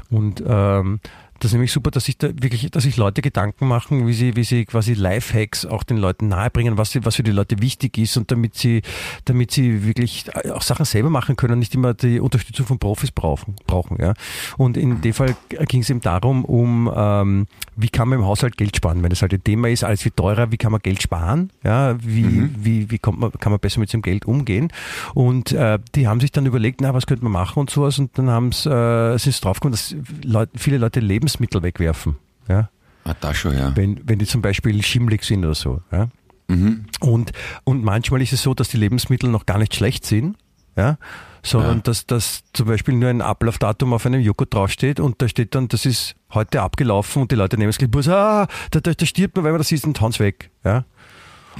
Und ähm, das ist nämlich super, dass sich da wirklich, dass sich Leute Gedanken machen, wie sie, wie sie quasi Lifehacks auch den Leuten nahebringen, was, sie, was für die Leute wichtig ist und damit sie, damit sie wirklich auch Sachen selber machen können und nicht immer die Unterstützung von Profis brauchen. brauchen ja. Und in dem Fall ging es eben darum, um ähm, wie kann man im Haushalt Geld sparen, wenn das halt ein Thema ist, alles wird teurer, wie kann man Geld sparen, ja, wie, Mhm. wie, wie kommt man, kann man besser mit seinem Geld umgehen. Und äh, die haben sich dann überlegt, na, was könnte man machen und sowas und dann haben äh, sind sie draufgekommen, dass Leute, viele Leute Lebensmittel wegwerfen. Ja? Ah, da schon, ja. Wenn, wenn die zum Beispiel schimmlig sind oder so. Ja? Mhm. Und, und manchmal ist es so, dass die Lebensmittel noch gar nicht schlecht sind, ja, sondern Ja. dass, dass zum Beispiel nur ein Ablaufdatum auf einem Joghurt draufsteht und da steht dann, das ist heute abgelaufen und die Leute nehmen es gleich, ah, da, da, da stirbt man, weil man das ist, und hauen weg. Ja?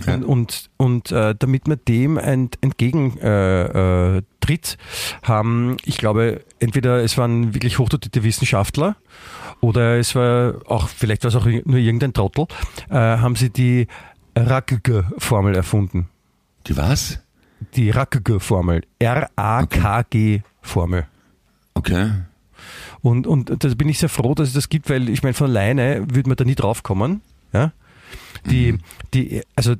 Ja. Und, und, und äh, damit man dem ent, entgegentritt, äh, äh, haben, ich glaube, entweder es waren wirklich hochdotierte Wissenschaftler oder es war auch, vielleicht war es auch nur irgendein Trottel, äh, haben sie die Rackge-Formel erfunden. Die was? Die Rackge-Formel. R-A-K-G-Formel. Okay. Und, und da bin ich sehr froh, dass es das gibt, weil ich meine, von alleine würde man da nie drauf kommen. Ja? Die, die, also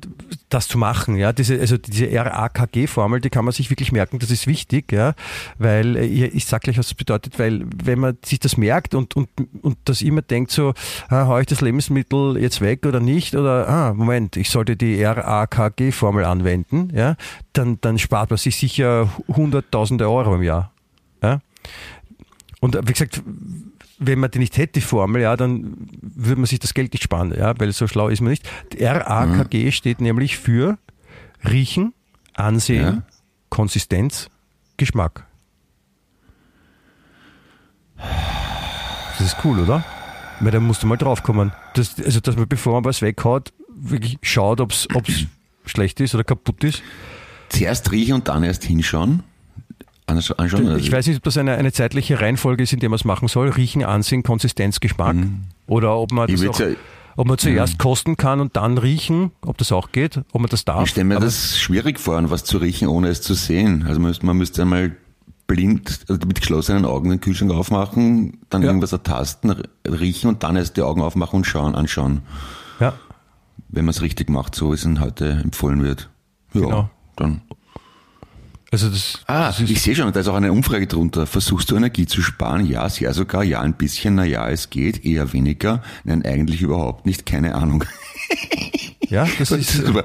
das zu machen, ja, diese, also diese RAKG-Formel, die kann man sich wirklich merken, das ist wichtig, ja, weil äh, ich, ich sag gleich, was das bedeutet, weil wenn man sich das merkt und, und, und das immer denkt so, ah, hau ich das Lebensmittel jetzt weg oder nicht, oder ah, Moment, ich sollte die RAKG-Formel anwenden, ja, dann, dann spart man sich sicher hunderttausende Euro im Jahr. Ja? Und äh, wie gesagt, wenn man die nicht hätte, die Formel, ja, dann würde man sich das Geld nicht sparen, ja, weil so schlau ist man nicht. RAKG steht nämlich für Riechen, Ansehen, Ja. Konsistenz, Geschmack. Das ist cool, oder? Weil da musst du mal draufkommen. Das, also, dass man, bevor man was weghaut, wirklich schaut, ob es schlecht ist oder kaputt ist. Zuerst riechen und dann erst hinschauen. Ansch- Anschauen. also Ich weiß nicht, ob das eine, eine zeitliche Reihenfolge ist, in der man es machen soll. Riechen, Ansehen, Konsistenz, Geschmack. Oder ob man, Mhm. Das auch, ja- ob man zuerst kosten kann und dann riechen, ob das auch geht, ob man das darf. Ich stelle mir Aber- das schwierig vor, an was zu riechen, ohne es zu sehen. Also man müsste, man müsste einmal blind, also mit geschlossenen Augen den Kühlschrank aufmachen, dann Ja. irgendwas ertasten, riechen und dann erst die Augen aufmachen und schauen, anschauen. Ja, Wenn man es richtig macht, so wie es Ihnen heute empfohlen wird. Ja, Genau. dann. Also das, Ah, das ich sehe schon, da ist auch eine Umfrage drunter. Versuchst du Energie zu sparen? Ja, sehr sogar. Ja, ein bisschen. Na ja, es geht. Eher weniger. Nein, eigentlich überhaupt nicht. Keine Ahnung. ja, das ist, Super.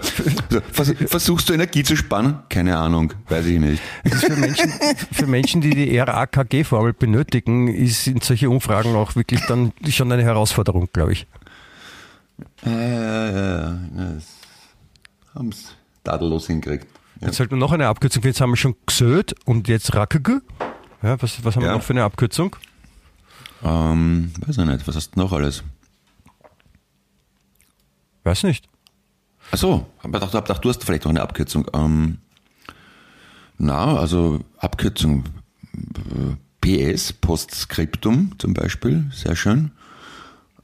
Versuchst du Energie zu sparen? Keine Ahnung. Weiß ich nicht. ist für Menschen, für Menschen, die die RAKG-Formel benötigen, ist in solche Umfragen auch wirklich dann schon eine Herausforderung, glaube ich. Ja, ja, ja, ja. Das haben's tadellos hingekriegt. Ja. Jetzt sollten wir noch eine Abkürzung, jetzt haben wir schon GSÖD und jetzt RAKG. Ja, was, was haben wir Ja. noch für eine Abkürzung? Ähm, weiß ich nicht. Was hast du noch alles? Weiß nicht. Ach so, hab gedacht, hab gedacht, du hast vielleicht noch eine Abkürzung. Ähm, na, also Abkürzung äh, PS, Postscriptum zum Beispiel, sehr schön.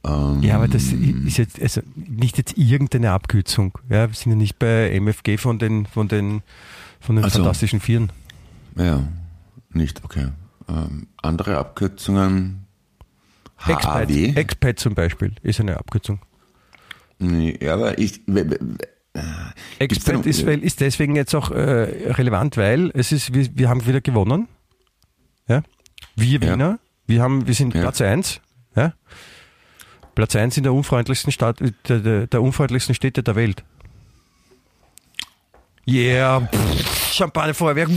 Ähm, Ja, aber das ist jetzt also nicht jetzt irgendeine Abkürzung. Ja, wir sind ja nicht bei MFG von den von den von den Ach so. fantastischen Vieren. Ja, nicht, okay. Ähm, andere Abkürzungen. Expat, HAW. Expat zum Beispiel ist eine Abkürzung. Nee, ja, aber ich, Gibt's Expat ist, weil, ist deswegen jetzt auch äh, relevant, weil es ist, wir, wir haben wieder gewonnen. Ja? Wir Ja. Wiener, wir haben, wir sind Ja. Platz 1. Ja? Platz 1 in der unfreundlichsten Stadt, der, der, der unfreundlichsten Städte der Welt. Yeah, Champagnerfeuerwerk.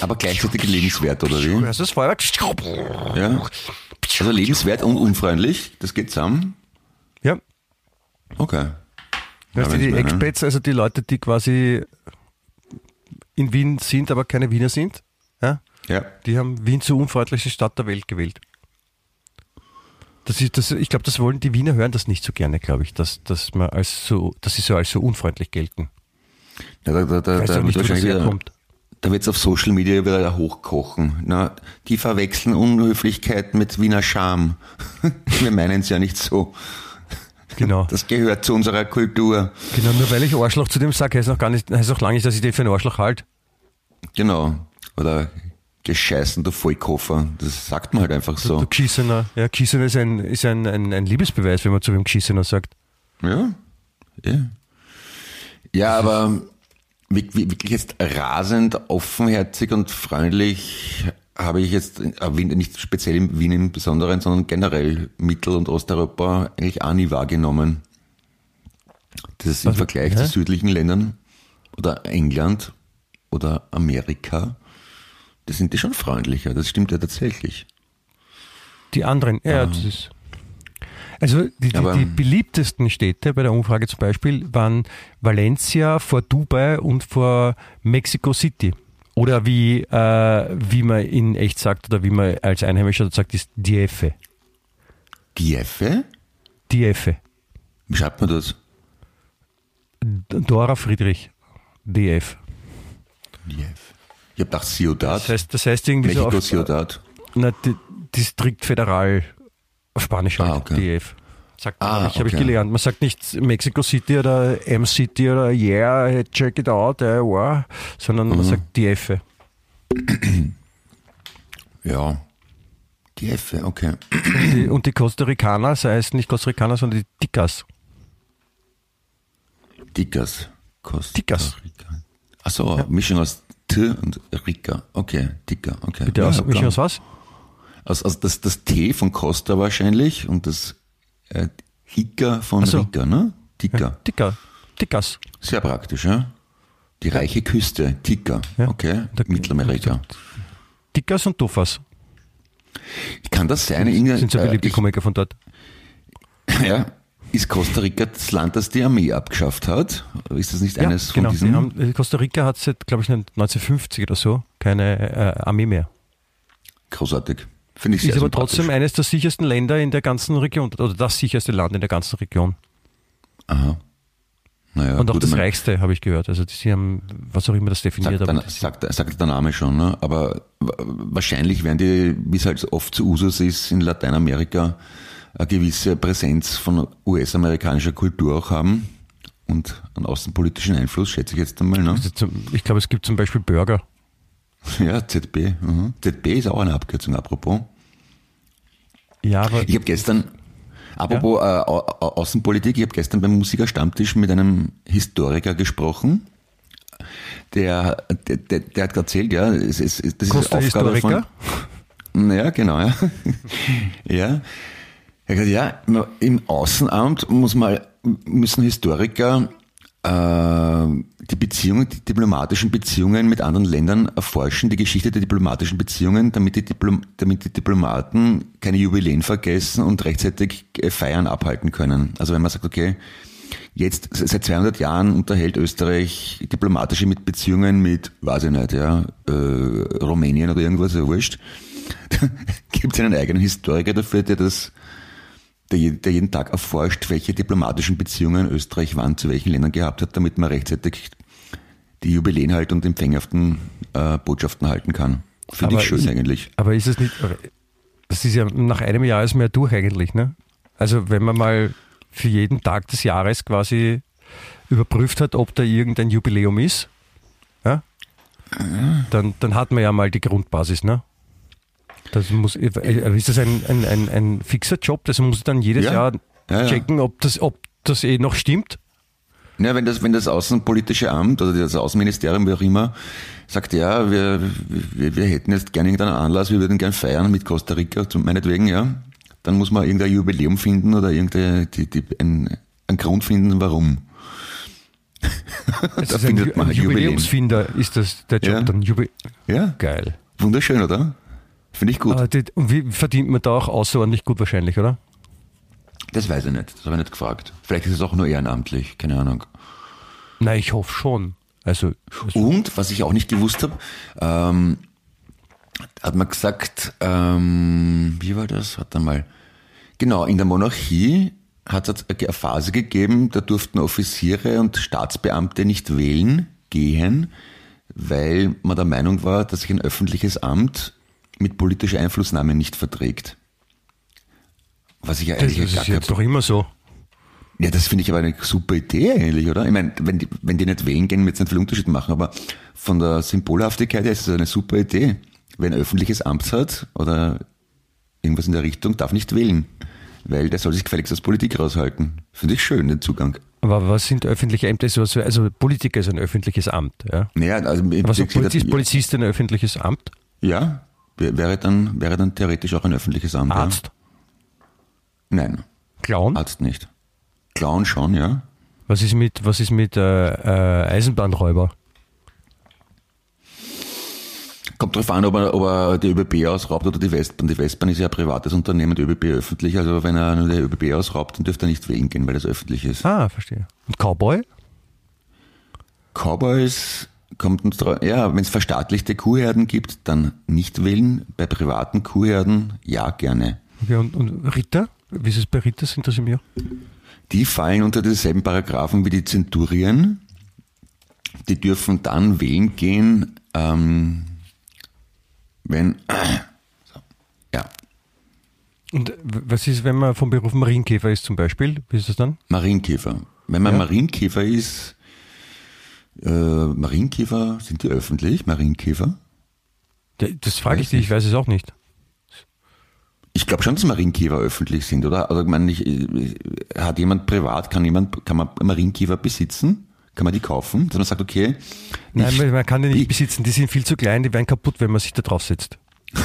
aber gleichzeitig lebenswert, oder wie? Das Feuerwerk? Ja. Also lebenswert und unfreundlich, das geht zusammen? Ja. Okay. Weißt du, Ja, die weiß man, ne? Expats, also die Leute, die quasi in Wien sind, aber keine Wiener sind, ja, Ja. die haben Wien zur unfreundlichsten Stadt der Welt gewählt. Das ist, das, ich glaube, das wollen die Wiener hören das nicht so gerne, glaube ich, dass, dass man als so, dass sie so als so unfreundlich gelten. Ja, da, da, da, da nicht, wahrscheinlich wieder-. Da wird es auf Social Media wieder hochkochen. Na, die verwechseln Unhöflichkeit mit Wiener Charme. Wir meinen es ja nicht so. Genau. Das gehört zu unserer Kultur. genau. Nur weil ich Arschloch zu dem sage, heißt noch gar nicht, heißt auch lange nicht, dass ich den für einen Arschloch halte. Genau. Oder gescheißen, du Vollkoffer. Das sagt man halt einfach Du so. Geschissener. Ja, Geschissener ist ein, ist ein, ein, ein Liebesbeweis, wenn man zu wem Geschissener sagt. Ja. Ja, ja aber wi- wi- wirklich jetzt rasend offenherzig und freundlich habe ich jetzt, äh, nicht speziell in Wien im Besonderen, sondern generell Mittel- und Osteuropa eigentlich auch nie wahrgenommen. Das ist im Also, Vergleich hä? zu südlichen Ländern oder England oder Amerika, das sind die schon freundlicher, das stimmt ja tatsächlich. Die anderen, ja, das ist. Also die, die, die beliebtesten Städte bei der Umfrage zum Beispiel waren Valencia vor Dubai und vor Mexico City. Oder wie, äh, wie man in echt sagt, oder wie man als Einheimischer sagt, ist Diefe. Diefe? Diefe. Wie schreibt man das? Dora Friedrich. DF. Diefe. Ich habe gedacht Ciudad. Das heißt, das heißt irgendwie Mexico so auf, Ciudad. na, Di- Distrikt Federal auf Spanisch halt, Ah, okay. DF. Sagt man, Ah, ich, habe ich okay. gelernt. Man sagt nicht Mexico City oder M-City oder Yeah, check it out, eh, wow, sondern Mhm. man sagt DF. Ja. Diefe, okay. Und die, und die Costa Ricaner, das heißt nicht Costa Ricaner, sondern die Ticas. Dickas. Costa Dickas. Rica. Achso, Mischung aus T und Rica. Okay, Dicker, okay. Bitte Ja, aus, ja, aus was? Aus, aus das, das T von Costa wahrscheinlich und das äh, Hica von so. Rica, ne? Dicker. Tica. Ticas. Sehr praktisch, ja? Die reiche Küste, Tika. Ja. Okay, Da- Mittelamerika. Ticas und Tofas Kann das sein? Sind so beliebte äh, Komiker von dort. ich, ja, ist Costa Rica das Land, das die Armee abgeschafft hat? Ist das nicht Ja, eines genau. von Die diesen? haben, äh, Costa Rica hat seit, glaube ich, 1950 oder so keine äh, Armee mehr. Großartig. Finde ich sehr Ist aber trotzdem eines der sichersten Länder in der ganzen Region oder das sicherste Land in der ganzen Region. Aha. Naja, Und auch gut, das reichste, habe ich gehört. Also die, sie haben, was auch immer das definiert, sagt, aber der, sagt, sagt der Name schon, ne? aber wa- wahrscheinlich werden die, wie es halt oft zu Usus ist, in Lateinamerika eine gewisse Präsenz von US-amerikanischer Kultur auch haben und einen außenpolitischen Einfluss, schätze ich jetzt einmal. Ne? Also ich glaube, es gibt zum Beispiel Burger. Ja, ZB. Mhm. ZB ist auch eine Abkürzung, apropos. Ja, aber Ich habe gestern, apropos äh, Au Au Außenpolitik, ich habe gestern beim Musikerstammtisch mit einem Historiker gesprochen. Der, der, der, der hat erzählt, ja, es, es, das ist Aufgabe Historiker? von. Ja, genau, ja. ja. Er hat ja, im Außenamt muss man, müssen Historiker äh, die Beziehungen, die diplomatischen Beziehungen mit anderen Ländern erforschen, die Geschichte der diplomatischen Beziehungen, damit die, Diplom damit die Diplomaten keine Jubiläen vergessen und rechtzeitig äh, Feiern abhalten können. Also wenn man sagt, okay, jetzt seit 200 Jahren unterhält Österreich diplomatische mit Beziehungen mit, weiß ich nicht, ja, äh, Rumänien oder irgendwas, ja wurscht. Gibt es einen eigenen Historiker dafür, der das der, der jeden Tag erforscht, welche diplomatischen Beziehungen Österreich wann zu welchen Ländern gehabt hat, damit man rechtzeitig die Jubiläen halt und empfängerhaften äh, Botschaften halten kann. Finde ich schön ich- eigentlich. Aber ist es nicht, das ist ja nach einem Jahr ist mehr durch eigentlich, ne? Also wenn man mal für jeden Tag des Jahres quasi überprüft hat, ob da irgendein Jubiläum ist, ja? Dann, dann hat man ja mal die Grundbasis, ne? Das muss, ist das ein, ein, ein, ein fixer Job? Das muss dann jedes Ja. Jahr Ja, checken, ob das, ob das eh noch stimmt. Ja, wenn das, wenn das Außenpolitische Amt oder das Außenministerium, wie auch immer, sagt, ja, wir, wir, wir hätten jetzt gerne irgendeinen Anlass, wir würden gerne feiern mit Costa Rica, zum, meinetwegen, ja, dann muss man irgendein Jubiläum finden oder irgendein, die, die, ein, einen Grund finden, warum. Da ein, findet man ein Jubiläen. Jubiläumsfinder ist das der Job Ja. dann. Jubi Ja, Geil. wunderschön, oder? Finde ich gut. Die, und wie verdient man da auch außerordentlich gut wahrscheinlich, oder? Das weiß ich nicht, das habe ich nicht gefragt. Vielleicht ist es auch nur ehrenamtlich, keine Ahnung. Nein, ich hoffe schon. Also, Und, was ich auch nicht gewusst habe, ähm, hat man gesagt, ähm, wie war das? Warte mal. Genau, in der Monarchie hat es eine Phase gegeben, da durften Offiziere und Staatsbeamte nicht wählen gehen, weil man der Meinung war, dass sich ein öffentliches Amt mit politischer Einflussnahme nicht verträgt. Was ich ja eigentlich das ist gar jetzt doch immer so. Ja, das finde ich aber eine super Idee eigentlich, oder? Ich meine, wenn die, wenn die nicht wählen gehen, wird es nicht viel Unterschied machen, aber von der Symbolhaftigkeit her ist es eine super Idee. Wer ein öffentliches Amt hat oder irgendwas in der Richtung, darf nicht wählen, weil der soll sich gefälligst aus Politik raushalten. Finde ich schön, den Zugang. Aber was sind öffentliche Ämter? Also Politiker ist ein öffentliches Amt, ja? Naja, also was Polizist, Polizist ein öffentliches Amt? Ja, wäre dann, wäre dann theoretisch auch ein öffentliches Amt. Arzt? Ja? Nein. Clown? Arzt nicht. Clown schon, ja. Was ist mit, was ist mit äh, äh, Eisenbahnräuber? Kommt darauf an, ob er, ob er die ÖBB ausraubt oder die Westbahn. Die Westbahn ist ja ein privates Unternehmen, die ÖBB öffentlich. Also wenn er nur die ÖBB ausraubt, dann dürfte er nicht wählen gehen, weil das öffentlich ist. Ah, verstehe. Und Cowboy? Cowboys kommt uns ja, wenn es verstaatlichte Kuhherden gibt, dann nicht wählen. Bei privaten Kuhherden ja gerne. Okay, und, und Ritter? Wie ist es bei Ritter? Sind das im Jahr? Die fallen unter dieselben Paragraphen wie die Zenturien. Die dürfen dann wählen gehen, ähm, wenn, äh, so, ja. Und was ist, wenn man vom Beruf Marienkäfer ist zum Beispiel? Wie ist das dann? Marienkäfer. Wenn man Ja. Marienkäfer ist, äh, Marienkäfer, sind die öffentlich, Marienkäfer? Das frage ich dich, ich weiß es auch nicht. Ich glaube schon, dass Marienkäfer öffentlich sind, oder? Also, ich meine, ich, hat jemand privat, kann jemand, kann man Marienkäfer besitzen? Kann man die kaufen? Dass man sagt, okay, Nein, ich- man kann die nicht ich- besitzen, die sind viel zu klein, die werden kaputt, wenn man sich da drauf setzt.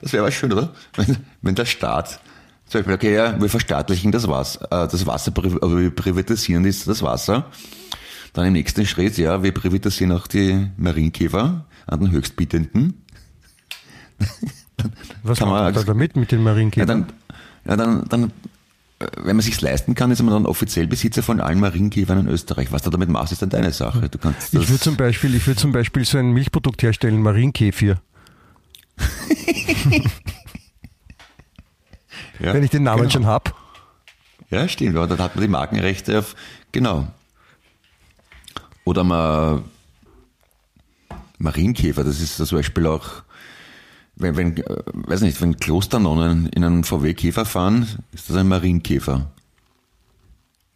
Das wäre was schön, oder? Wenn, wenn der Staat zum Beispiel, okay, ja, wir verstaatlichen das Wasser, äh, das Wasser, also wir privatisieren das, Wasser. Dann im nächsten Schritt, ja, wir privatisieren auch die Marienkäfer an den Höchstbietenden. Was Kann man macht man da damit mit den Ja, Marienkäfern? dann, ja, dann, dann, wenn man sich's leisten kann, ist man dann offiziell Besitzer von allen Marienkäfern in Österreich. Was du damit machst, ist dann deine Sache. Du kannst ich würde zum Beispiel, ich würde zum Beispiel so ein Milchprodukt herstellen, Marienkäfir. ja, Wenn ich den Namen genau. schon hab. Ja, stimmt. Ja, dann hat man die Markenrechte auf, genau. Oder man, Marienkäfer, das ist zum Beispiel auch, wenn, wenn, äh, weiß nicht, wenn Klosternonnen in einen VW-Käfer fahren, ist das ein Marienkäfer.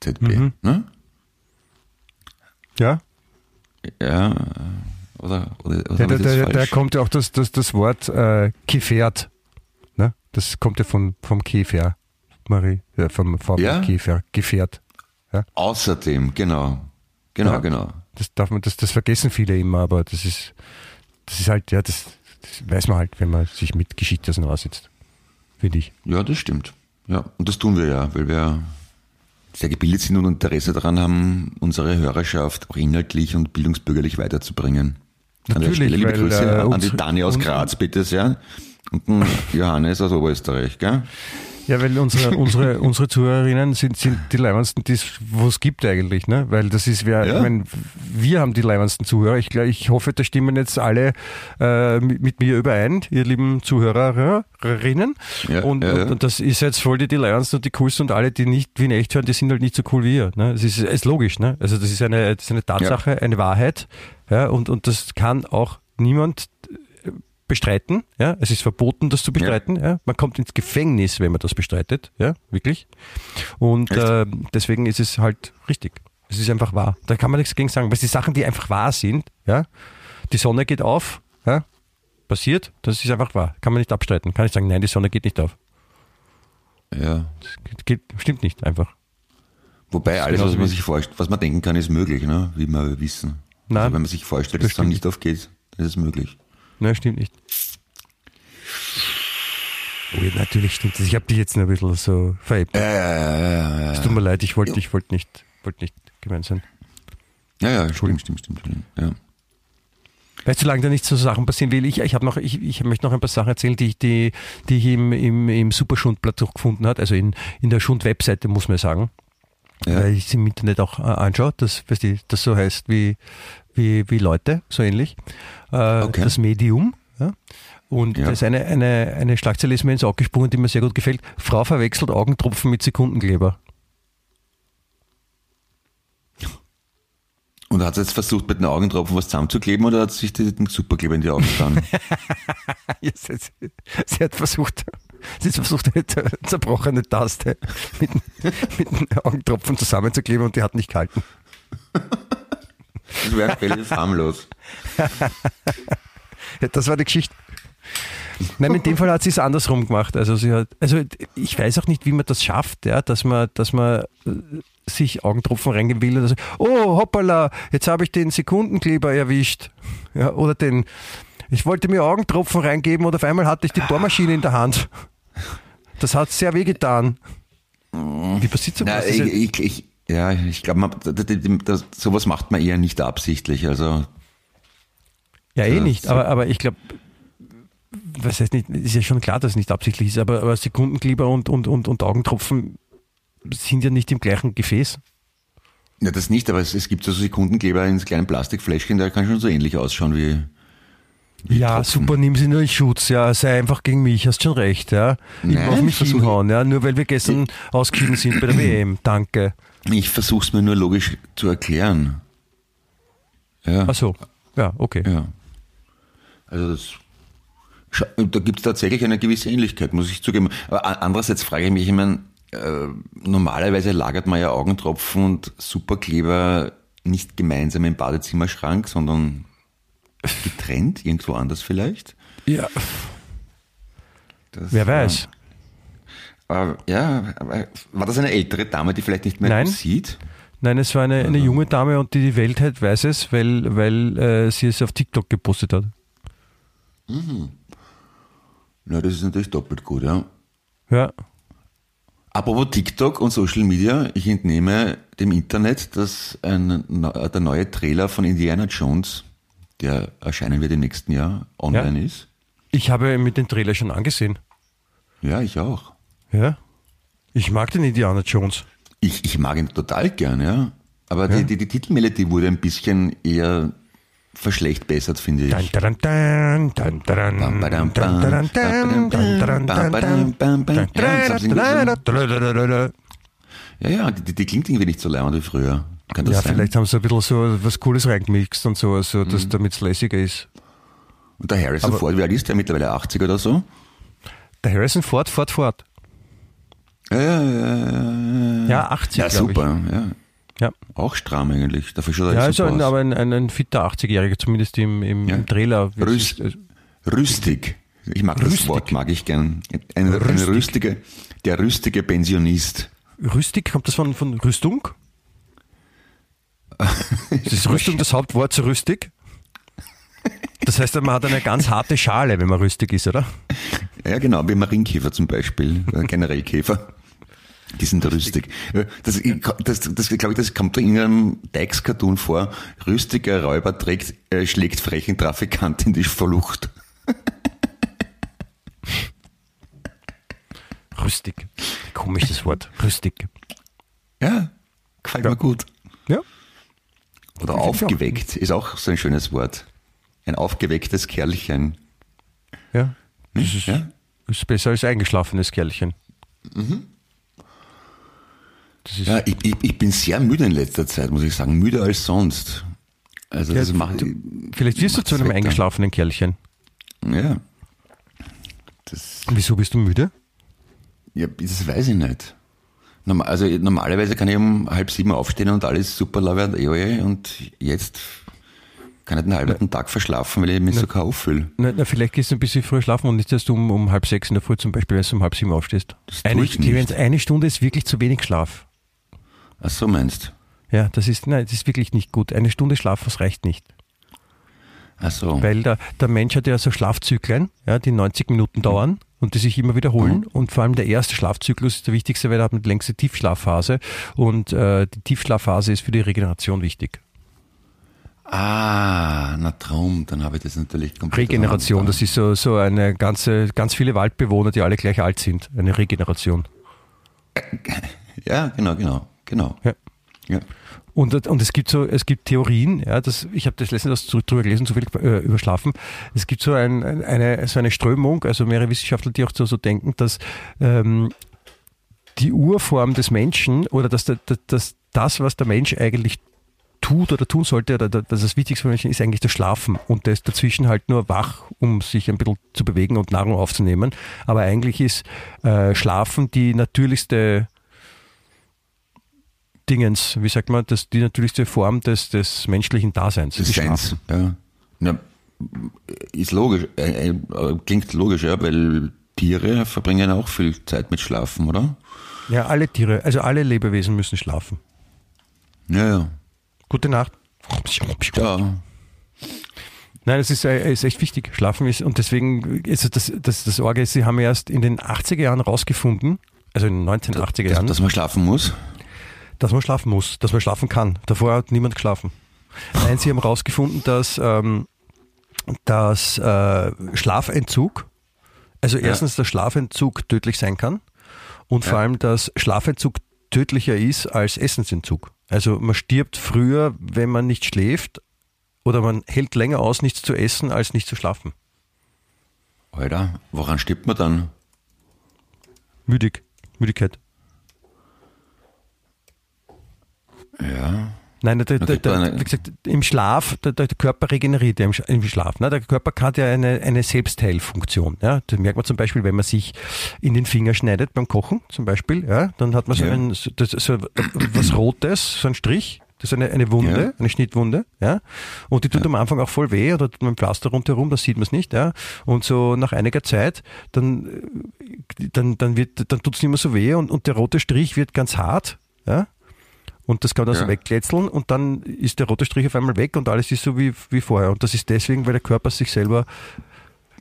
ZB, Mhm. ne? Ja, Ja, äh, oder, oder, oder das da, falsch? da kommt ja auch das, das, das Wort äh, Käfert. Ne? Das kommt ja von, vom Käfer. Marie, ja, vom VW Ja? Käfer, Gefährt. Außerdem, genau. Genau, Ja. genau. Das darf man, das, das vergessen viele immer, aber das ist, das ist halt, ja, das, das weiß man halt, wenn man sich mit Geschichte auseinandersetzt. Finde ich. Ja, das stimmt. Ja, und das tun wir ja, weil wir sehr gebildet sind und Interesse daran haben, unsere Hörerschaft auch inhaltlich und bildungsbürgerlich weiterzubringen. an der Natürlich, Stelle liebe Grüße äh, an die Dani aus Graz, bitte sehr. Den Johannes aus Oberösterreich, gell? Ja, weil unsere, unsere, unsere Zuhörerinnen sind, sind die leibendsten, die es wo es gibt eigentlich, ne? Weil das ist, wer, Ja. ich mein, wir haben die leibendsten Zuhörer. Ich, ich hoffe, da stimmen jetzt alle äh, mit, mit mir überein, ihr lieben Zuhörerinnen. Ja, und, ja, und, und das ist jetzt voll die, die leibendsten und die coolsten und alle, die nicht Wien echt hören, die sind halt nicht so cool wie ihr. Ne? Das ist, ist logisch, ne? Also das ist eine, das ist eine Tatsache, eine Wahrheit. Ja, und, und das kann auch niemand bestreiten. Ja, es ist verboten, das zu bestreiten. Ja. Man kommt ins Gefängnis, wenn man das bestreitet. Ja, wirklich. Und äh, deswegen ist es halt richtig. Es ist einfach wahr. Da kann man nichts gegen sagen. Weil die Sachen, die einfach wahr sind, ja, die Sonne geht auf, ja, passiert, das ist einfach wahr. Kann man nicht abstreiten. Kann ich sagen, nein, die Sonne geht nicht auf. Ja. Das geht, geht, stimmt nicht einfach. Wobei alles, was man sich vorstellt, was man denken kann, ist möglich, ne? wie wir wissen. Nein, also wenn man sich vorstellt, das dass es dann nicht aufgeht, ist es möglich. Nein, stimmt nicht. Oh, natürlich stimmt das. Ich habe dich jetzt ein bisschen so veräppelt. Ja, ja, ja. Es tut mir leid, ich wollte ich wollte nicht, wollte nicht gemein sein. Ja, ja, stimmt, stimmt, stimmt. stimmt. Ja. Weißt du, solange da nicht so Sachen passieren will, ich, ich habe noch, ich, ich möchte noch ein paar Sachen erzählen, die ich, die, die ich im, im, im Superschundblatt gefunden hat, also in, in der Schund-Webseite, muss man sagen. Ja. Weil ich es im Internet auch äh, anschaue, das, weißt du, das so heißt wie, wie, wie Leute, so ähnlich. Äh, Okay. Das Medium. Ja. Und Ja. das ist eine, eine, eine Schlagzeile ist mir ins Auge gesprungen, die mir sehr gut gefällt. Frau verwechselt Augentropfen mit Sekundenkleber. Und hat sie jetzt versucht, mit den Augentropfen was zusammenzukleben oder hat sie sich den Superkleber in die Augen getan? Sie, hat versucht, sie hat versucht, eine zer- zerbrochene Taste mit, mit einem Augentropfen zusammenzukleben und die hat nicht gehalten. Das wäre relativ harmlos. Ja, das war die Geschichte. Nein, in dem Fall hat sie es andersrum gemacht. Also sie hat, also ich weiß auch nicht, wie man das schafft, ja, dass man, dass man äh, sich Augentropfen reingeben will. Oder so. Oh, hoppala, jetzt habe ich den Sekundenkleber erwischt. Ja, oder den, ich wollte mir Augentropfen reingeben und auf einmal hatte ich die Bohrmaschine in der Hand. Das hat sehr weh getan. Wie passiert so Na, was? ich, ich, ich, ja, ich glaube, sowas macht man eher nicht absichtlich. Also Ja, eh nicht, aber, aber ich glaube, was heißt nicht, ist ja schon klar, dass es nicht absichtlich ist, aber, aber Sekundenkleber und, und, und, und Augentropfen sind ja nicht im gleichen Gefäß. Ja, das nicht, aber es, es gibt so Sekundenkleber in kleinen Plastikfläschchen, der kann schon so ähnlich ausschauen wie. wie Ja, Tropfen. super, nimm sie nur in Schutz, ja, sei einfach gegen mich, hast schon recht, ja. Ich Nein, auf mich hinhauen, ja, nur weil wir gestern ausgeschieden sind bei der WM, danke. Ich versuche es mir nur logisch zu erklären. Ja, Ach so, ja, okay. ja. Also das. Da gibt es tatsächlich eine gewisse Ähnlichkeit, muss ich zugeben. Aber andererseits frage ich mich, ich meine, äh, normalerweise lagert man ja Augentropfen und Superkleber nicht gemeinsam im Badezimmerschrank, sondern getrennt, irgendwo anders vielleicht. Ja, Das wer weiß. Aber, ja, war das eine ältere Dame, die vielleicht nicht mehr Nein. sieht? Nein, es war eine, eine junge Dame und die, die Welt halt weiß es, weil, weil äh, sie es auf TikTok gepostet hat. Na, das ist natürlich doppelt gut, ja. Ja, Apropos TikTok und Social Media, ich entnehme dem Internet, dass ein, der neue Trailer von Indiana Jones, der erscheinen wird im nächsten Jahr, online Ja. ist. ich habe mir den Trailer schon angesehen. Ja, ich auch. Ja. Ich mag den Indiana Jones. Ich, ich mag ihn total gern, ja. Aber Ja. Die, die, die Titelmelodie wurde ein bisschen eher verschlechtbessert, finde ich. Ja. Ja, die, die klingt irgendwie nicht so leimend wie früher. Kann das Ja, sein? vielleicht haben sie ein bisschen so was Cooles reingemixt und so, also, dass Mhm. damit es lässiger ist. Und der Harrison Ford, wie alt ist der? Mittlerweile 80 oder so? Der Harrison Ford, Ford, Ford. Ja, ja, ja, Ja, 80, ja super. Ja. Ja, Auch stramm eigentlich. Dafür schaut er ja also super ein, aus. aber ein, ein, ein fitter 80-Jähriger, zumindest im, im, Ja. im Trailer. Rüst, ist, äh, rüstig. Ich mag das Rüstig. Wort, mag ich gern. Ein, ein Rüstig. rüstige, der rüstige Pensionist. Rüstig, kommt das von, von Rüstung? Ist Rüstung das Hauptwort zu rüstig? Das heißt, man hat eine ganz harte Schale, wenn man rüstig ist, oder? Ja, genau, wie Marienkäfer zum Beispiel, äh, generell Käfer. Die sind rüstig. Äh, Das, das, das, glaube ich, das kommt in einem Dykes-Cartoon vor. Rüstiger Räuber trägt, äh, schlägt frechen Trafikant in die Flucht. Rüstig. Komisch das Wort. Rüstig. Ja, gefällt mir gut. Ja. Oder Ich find's auch. aufgeweckt ist auch so ein schönes Wort. Ein aufgewecktes Kerlchen. Ja. Das ist, Ja? ist besser als eingeschlafenes Kerlchen. Das ist, Ja, ich, ich, ich bin sehr müde in letzter Zeit, muss ich sagen. Müder als sonst. Also Ja, das macht, du- vielleicht wirst du zu einem weg eingeschlafenen Kerlchen. Ja. Das, Wieso bist du müde? ja, das weiß ich nicht. Normal, also normalerweise kann ich um halb sieben aufstehen und alles super laufe und eh, und jetzt kann ich den halben Tag verschlafen, weil ich mich so K.O. fühle. Na, na, vielleicht gehst du ein bisschen früher schlafen und nicht erst um, um halb sechs in der Früh zum Beispiel, wenn du um halb sieben aufstehst. Das eine, ich nicht. Clemens, eine Stunde ist wirklich zu wenig Schlaf. Ach so meinst Ja, das ist, nein, das ist wirklich nicht gut. Eine Stunde Schlaf, das reicht nicht. Ach so. Weil der, der Mensch hat ja so Schlafzyklen, ja, die 90 Minuten dauern und die sich immer wiederholen. Und vor allem der erste Schlafzyklus ist der wichtigste, weil er hat die längste Tiefschlafphase. Und äh, die Tiefschlafphase ist für die Regeneration wichtig. Ah, na drum, dann habe ich das natürlich komplett. Regeneration, das ist so, so eine ganze, ganz viele Waldbewohner, die alle gleich alt sind. Eine Regeneration. Ja, genau, genau, genau. Ja. Ja. Und, und es gibt so, es gibt Theorien, ja, das, ich habe das letztens drüber gelesen, so viel äh, über Schlafen. Es gibt so, ein, eine, so eine Strömung, also mehrere Wissenschaftler, die auch so, so denken, dass ähm, die Urform des Menschen oder dass, dass, dass das, was der Mensch eigentlich tut oder tun sollte, oder dass das Wichtigste für Menschen ist eigentlich das Schlafen und das dazwischen halt nur wach, um sich ein bisschen zu bewegen und Nahrung aufzunehmen. Aber eigentlich ist äh, Schlafen die natürlichste Dingens, wie sagt man, das, die natürlichste Form des, des menschlichen Daseins. Das Seins, ja. ja. Ist logisch, äh, äh, klingt logisch, ja, weil Tiere verbringen auch viel Zeit mit Schlafen, oder? Ja, alle Tiere, also alle Lebewesen müssen schlafen. Ja, ja. Gute Nacht. Ja. Nein, das ist, äh, ist echt wichtig. Schlafen ist, und deswegen ist das, das, das Orgel, sie haben erst in den 80er Jahren rausgefunden, also in den 1980er Jahren. Dass, dass man schlafen muss? Dass man schlafen muss, dass man schlafen kann. Davor hat niemand geschlafen. Nein, sie haben herausgefunden, dass, ähm, dass äh, Schlafentzug, also erstens, ja. dass Schlafentzug tödlich sein kann und ja. vor allem, dass Schlafentzug tödlicher ist als Essensentzug. Also man stirbt früher, wenn man nicht schläft, oder man hält länger aus, nichts zu essen, als nicht zu schlafen. Alter, woran stirbt man dann? Müdig, Müdigkeit. Ja. Nein, der, der, der, wie gesagt, im Schlaf, der, Körper regeneriert ja im, Schlaf. Ne? Der Körper hat ja eine, eine Selbstheilfunktion. Ja? Das merkt man zum Beispiel, wenn man sich in den Finger schneidet beim Kochen zum Beispiel. Ja? Dann hat man so, ja. ein, so, so was Rotes, so ein Strich. Das ist eine, eine Wunde, ja. eine Schnittwunde, ja. Und die tut ja. am Anfang auch voll weh oder mit dem Pflaster rundherum, das sieht man es nicht, ja. Und so nach einiger Zeit, dann, dann, dann wird, dann tut es nicht mehr so weh und, und der rote Strich wird ganz hart, ja. Und das kann man ja. so wegkletzeln und dann ist der rote Strich auf einmal weg und alles ist so wie, wie vorher. Und das ist deswegen, weil der Körper sich selber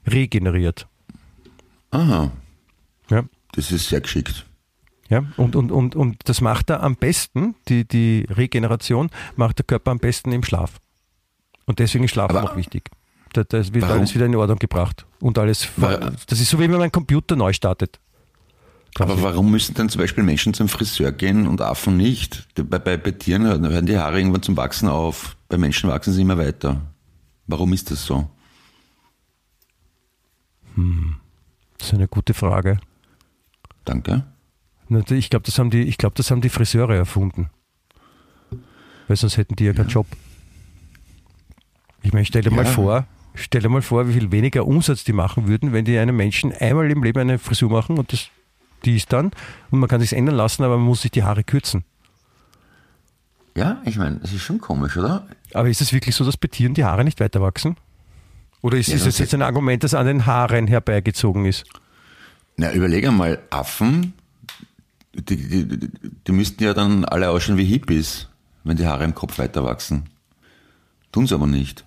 regeneriert. Aha. Ja. Das ist sehr geschickt. Ja, und, und, und, und das macht er am besten, die, die Regeneration macht der Körper am besten im Schlaf. Und deswegen ist Schlaf auch wichtig. Da, da wird warum? alles wieder in Ordnung gebracht. Und alles, das ist so wie wenn man einen Computer neu startet. Aber warum müssen dann zum Beispiel Menschen zum Friseur gehen und Affen nicht? Bei, bei, bei Tieren hören die Haare irgendwann zum Wachsen auf, bei Menschen wachsen sie immer weiter. Warum ist das so? Hm. Das ist eine gute Frage. Danke. Ich glaube, das, haben die, glaub, das haben die Friseure erfunden. Weil sonst hätten die ja keinen Job. Ich meine, stell dir ja. mal vor, stell dir mal vor, wie viel weniger Umsatz die machen würden, wenn die einem Menschen einmal im Leben eine Frisur machen und das die ist dann und man kann sich ändern lassen, aber man muss sich die Haare kürzen. Ja, ich meine, das ist schon komisch, oder? Aber ist es wirklich so, dass bei Tieren die Haare nicht weiter wachsen? Oder ist, ja, ist es jetzt ein Argument, das an den Haaren herbeigezogen ist? Na, überleg einmal, Affen, die, die, die müssten ja dann alle ausschauen wie Hippies, wenn die Haare im Kopf weiter wachsen. Tun sie aber nicht.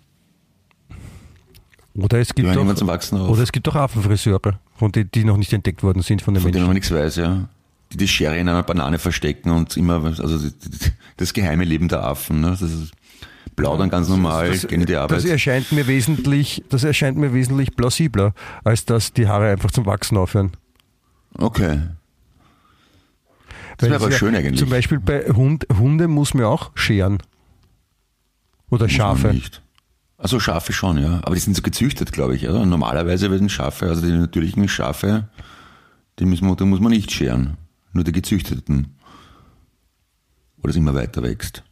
Oder es gibt, doch, oder es gibt doch Affenfriseure, von die, die noch nicht entdeckt worden sind von den von Menschen. Von denen man nichts weiß, ja. Die die Schere in einer Banane verstecken und immer, also das geheime Leben der Affen. Ne? Das ist plaudern ganz normal, das, gehen in die Arbeit. Das erscheint mir wesentlich, das erscheint mir wesentlich plausibler, als dass die Haare einfach zum Wachsen aufhören. Okay. Das wäre aber schön eigentlich. Zum Beispiel bei Hund, Hunde muss man auch scheren. Oder muss Schafe. Nicht. Also Schafe schon, ja. Aber die sind so gezüchtet, glaube ich. Oder? Normalerweise werden Schafe, also die natürlichen Schafe, die, müssen wir, die muss man nicht scheren. Nur die gezüchteten. Wo das immer weiter wächst.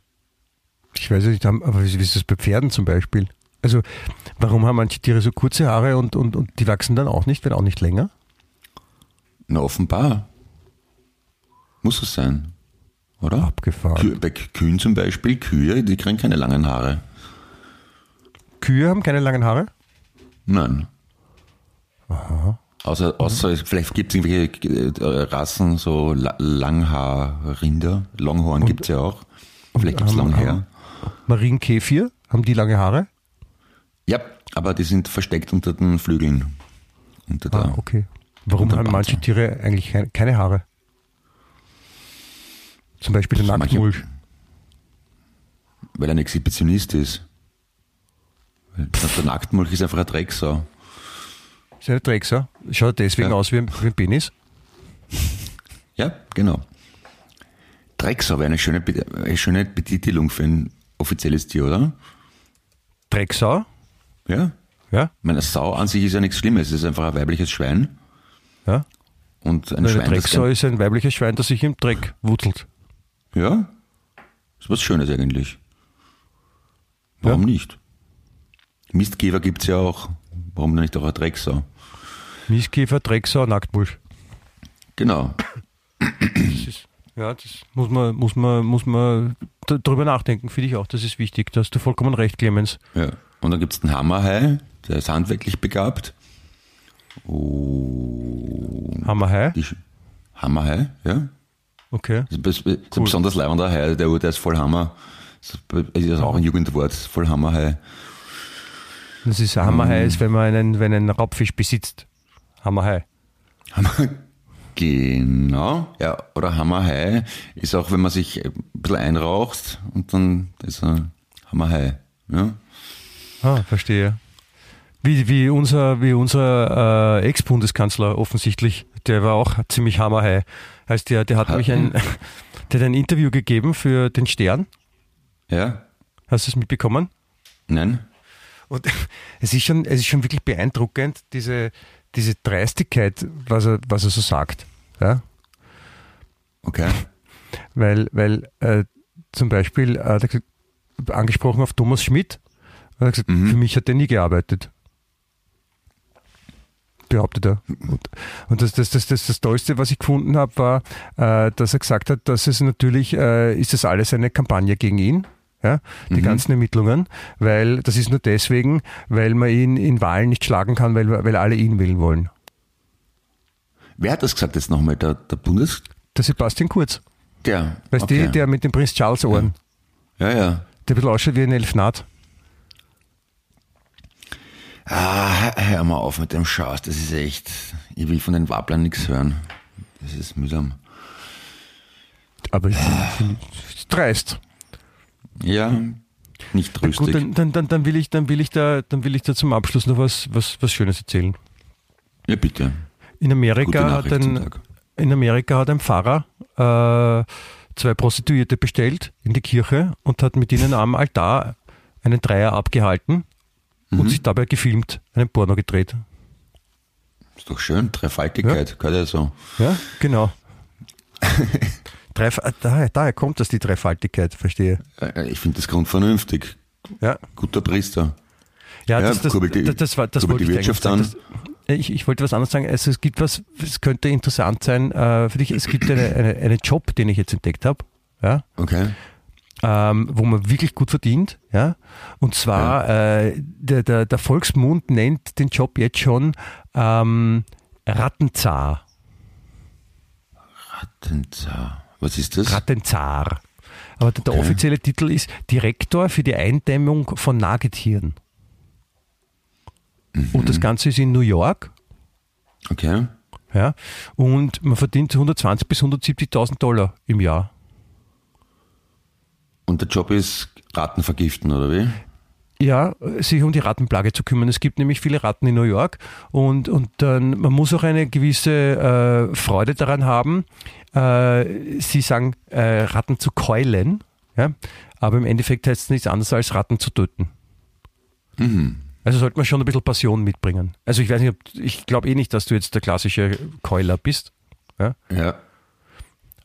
Ich weiß nicht, aber wie ist das bei Pferden zum Beispiel? Also, warum haben manche Tiere so kurze Haare und, und, und die wachsen dann auch nicht, werden auch nicht länger? Na, offenbar. Muss es sein. Oder? Abgefahren. Bei Kühen zum Beispiel, Kühe, die kriegen keine langen Haare. Kühe haben keine langen Haare? Nein. Aha. Außer, außer vielleicht gibt es irgendwelche äh, Rassen, so Langhaarrinder. Longhorn gibt es ja auch. Vielleicht gibt es Langhaar. Marienkäfir, haben die lange Haare? Ja, aber die sind versteckt unter den Flügeln. Unter ah, okay. Warum haben manche Tiere eigentlich keine Haare? Zum Beispiel der Nacktmulch. Weil er ein Exhibitionist ist. Der Nacktmulch ist einfach ein Drecksau. Ist eine Drecksau? Schaut deswegen ja. aus wie ein, wie ein Penis? Ja, genau. Drecksau wäre eine schöne, eine schöne Betitelung für ein offizielles Tier, oder? Drecksau? Ja? Ja, Ich meine, Sau an sich ist ja nichts Schlimmes, es ist einfach ein weibliches Schwein. ja. Und ein Eine Schwein, Drecksau ist ein weibliches Schwein, das sich im Dreck wutzelt. Ja, ist was Schönes eigentlich. Warum Ja. nicht? Mistkäfer gibt's ja auch. Warum nicht auch eine Drecksau? Mieskäfer, Drecksau, Nacktmulch. Genau. Das ist, ja, das muss man, muss man, muss man drüber nachdenken, finde ich auch. Das ist wichtig. Da hast du vollkommen recht, Clemens. Ja. Und dann gibt's den Hammerhai, der ist handwerklich begabt. Oh, Hammerhai. Hammerhai, ja. Okay. Das ist, das ist ein besonders leibender Hai, der, der ist voll Hammer. Das ist auch ein Jugendwort, voll Hammerhai. Das ist Hammerhai, ist, wenn man einen, wenn einen Raubfisch besitzt. Hammerhai. Hammer, genau, ja. Oder Hammerhai ist auch, wenn man sich ein bisschen einraucht und dann ist er Hammerhai. Ja. Ah, verstehe. Wie, wie unser, wie unser äh, Ex-Bundeskanzler offensichtlich, der war auch ziemlich Hammerhai. Heißt der, der hat Hat- mich ein, der hat ein Interview gegeben für den Stern. Ja? Hast du es mitbekommen? Nein? Und es ist schon, es ist schon wirklich beeindruckend, diese, diese Dreistigkeit, was er, was er so sagt. Ja? Okay. Weil, weil äh, zum Beispiel äh, gesagt, angesprochen auf Thomas Schmidt, hat er gesagt, Mhm. für mich hat er nie gearbeitet. Behauptet er. Und, und das, das, das, das, das Tollste, was ich gefunden habe, war, äh, dass er gesagt hat, dass es natürlich, äh, ist das alles eine Kampagne gegen ihn. Ja, die Mhm. ganzen Ermittlungen, weil das ist nur deswegen, weil man ihn in Wahlen nicht schlagen kann, weil, weil alle ihn wählen wollen. Wer hat das gesagt jetzt nochmal? Der, der Bundes... Der Sebastian Kurz, Der. weißt okay. du, der mit dem Prinz Charles Ohren, Ja, ja. der ein bisschen ausschaut wie ein Elfnat. Ah, hör mal auf mit dem Schaus, das ist echt... Ich will von den Wabblern nichts hören. Das ist mühsam. Aber ich finde es dreist. Ja, nicht Gut, tröstig. dann, dann, dann, dann, will ich, dann, will ich da, dann will ich da zum Abschluss noch was, was, was Schönes erzählen. ja, bitte. In Amerika, hat ein, in Amerika hat ein Pfarrer äh, zwei Prostituierte bestellt in die Kirche und hat mit ihnen am Altar einen Dreier abgehalten und sich dabei gefilmt, einen Porno gedreht. Ist doch schön, Dreifaltigkeit, gehört ja so. Ja, genau. Dreif daher, daher kommt das, die Dreifaltigkeit, verstehe. Äh, Ich finde das grundvernünftig. Ja, Guter Priester. Ja, Ja, das, das, die- das, das, war, das wollte die ich Wirtschaft sagen. Das, ich, ich wollte was anderes sagen. Also es gibt was, es könnte interessant sein äh, für dich. Es gibt eine, eine, einen Job, den ich jetzt entdeckt habe, ja, Okay. ähm, wo man wirklich gut verdient. Ja, und zwar äh, der, der, der Volksmund nennt den Job jetzt schon ähm, Rattenzar. Rattenzar. Was ist das? Rattenzar. Aber der, der Okay. offizielle Titel ist Direktor für die Eindämmung von Nagetieren. Und das Ganze ist in New York. Okay. Ja, und man verdient 120 bis 170.000 Dollar im Jahr. Und der Job ist Ratten vergiften, oder wie? Ja, sich um die Rattenplage zu kümmern. Es gibt nämlich viele Ratten in New York und, und dann, man muss auch eine gewisse äh, Freude daran haben, äh, sie sagen, äh, Ratten zu keulen, ja? aber im Endeffekt heißt es nichts anderes als Ratten zu töten. Also sollte man schon ein bisschen Passion mitbringen. Also ich weiß nicht, ob, ich glaube eh nicht, dass du jetzt der klassische Keuler bist, ja? Ja.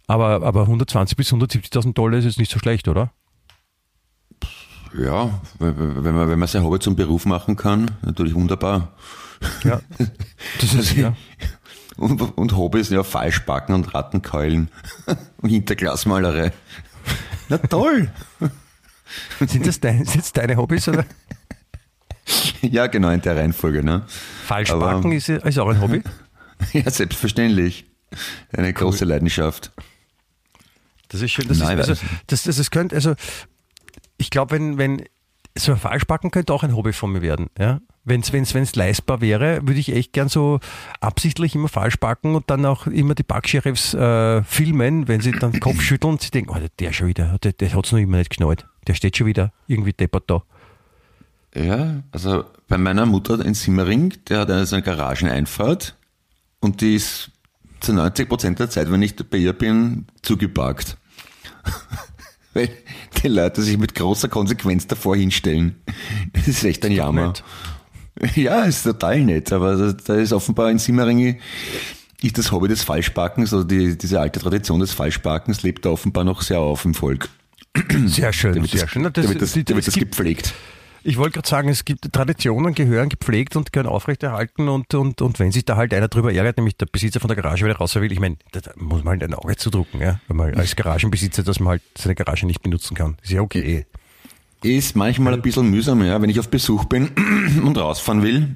aber, aber 120 bis 170.000 Dollar ist jetzt nicht so schlecht, oder? Ja, wenn man, wenn man sein Hobby zum Beruf machen kann, natürlich wunderbar. Ja. Das ist, ja. Und, und Hobbys, ja, Falschbacken und Rattenkeulen und Hinterglasmalerei. Na toll! Sind das dein, sind das deine Hobbys oder? Ja, genau, in der Reihenfolge, ne? Falschbacken ist, ist auch ein Hobby. Ja, selbstverständlich. Eine große Leidenschaft. Das ist schön. Das, Nein, ist, also, das, das, das könnte, also ich glaube, wenn, wenn so ein Falschbacken könnte auch ein Hobby von mir werden. Ja? Wenn es wenn's, wenn's leistbar wäre, würde ich echt gern so absichtlich immer falsch backen und dann auch immer die Backsheriffs äh, filmen, wenn sie dann den Kopf schütteln und sie denken, oh, der schon wieder, der, der hat es noch immer nicht geschnallt. Der steht schon wieder irgendwie deppert da. Ja, also bei meiner Mutter in Simmering, der hat eine so eine Garageneinfahrt und die ist zu 90 Prozent der Zeit, wenn ich bei ihr bin, zugeparkt. Weil die Leute sich mit großer Konsequenz davor hinstellen. Das ist echt ein Jammer. Ja, ist total nett, aber da, ist offenbar in Simmering ist das Hobby des Falschparkens, also die, diese alte Tradition des Falschparkens lebt da offenbar noch sehr auf im Volk. Sehr schön, Da wird sehr das, schön. da Das- wird das, die- da wird es das gibt- gepflegt. Ich wollte gerade sagen, es gibt Traditionen, gehören gepflegt und gehören aufrechterhalten und, und, und wenn sich da halt einer drüber ärgert, nämlich der Besitzer von der Garage wieder raus will, ich meine, da, muss man halt ein Auge zudrucken, ja, wenn man als Garagenbesitzer, dass man halt seine Garage nicht benutzen kann. Ist ja okay. Ist manchmal ein bisschen mühsam, ja, wenn ich auf Besuch bin und rausfahren will.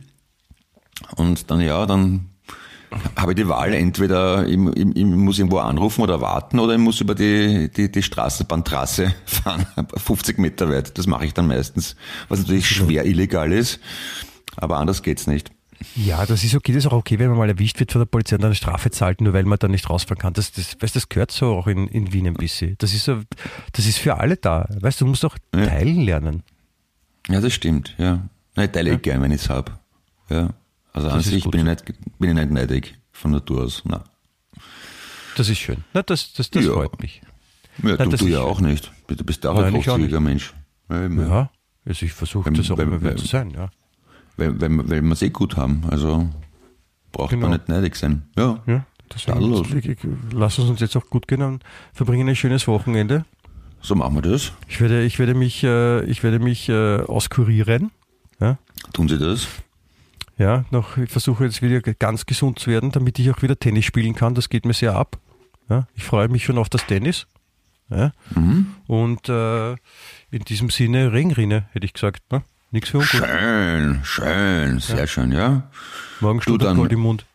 Und dann, ja, dann habe ich die Wahl, entweder ich, ich, ich muss irgendwo anrufen oder warten oder ich muss über die, die, die Straßenbahntrasse fahren, 50 Meter weit. Das mache ich dann meistens, was natürlich schwer illegal ist, aber anders geht's nicht. Ja, das ist okay, das ist auch okay, wenn man mal erwischt wird von der Polizei und eine Strafe zahlt, nur weil man dann nicht rausfahren kann. Das, das, weißt, das gehört so auch in, in Wien ein bisschen. Das ist so, das ist für alle da. Weißt du, du musst auch Ja. teilen lernen. Ja, das stimmt, ja. Ich teile eh gern, wenn ich's hab. Ja. Also an Das ist sich bin ich, nicht, bin ich nicht neidig von Natur aus. Na. Das ist schön. Na, das, das, das Ja. freut mich. Ja, Na, du, das du ja schön. auch nicht. Du bist auch ein Nein, auch großzügiger Mensch. Ja. Ja, also ich versuche das auch wenn- immer wieder wenn- zu sein, ja. Weil, weil, weil wir es eh gut haben. Also braucht Genau. man nicht neidig sein. Ja. Ja, deswegen, ich- lass uns uns jetzt auch gut gehen und verbringen ein schönes Wochenende. So machen wir das. Ich werde, ich werde mich, äh, ich werde mich äh, auskurieren. Ja, Tun Sie das. Ja noch, ich versuche jetzt wieder ganz gesund zu werden, damit ich auch wieder Tennis spielen kann. Das geht mir sehr ab. Ja, ich freue mich schon auf das Tennis. Ja, Mhm. und äh, in diesem Sinne Ringrinne, hätte ich gesagt. Ne? Nichts für ungut. Schön, schön, sehr schön, ja. Morgen steht dann- Gold im Mund.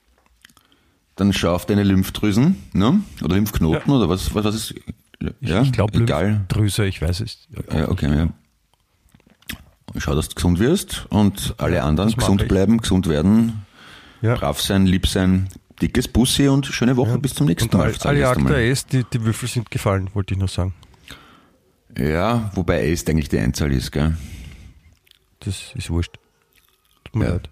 Dann schau auf deine Lymphdrüsen, ne? Oder Lymphknoten oder was, was, was ist? Ja, ich glaube, egal. Lymphdrüse, ich weiß es. Ja, okay, ja. Schau, dass du gesund wirst und alle anderen das gesund bleiben, gesund werden, Ja. brav sein, lieb sein, dickes Bussi und schöne Woche bis zum nächsten Und Mal. Al- sag ich erst Aliakta einmal. S, die, die Würfel sind gefallen, wollte ich nur sagen. Ja, wobei Ace eigentlich die Einzahl ist, gell? Das ist wurscht. Tut mir Ja. leid.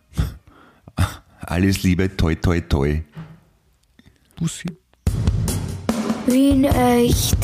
Alles Liebe, toi, toi, toi. Bussi. Wien echt.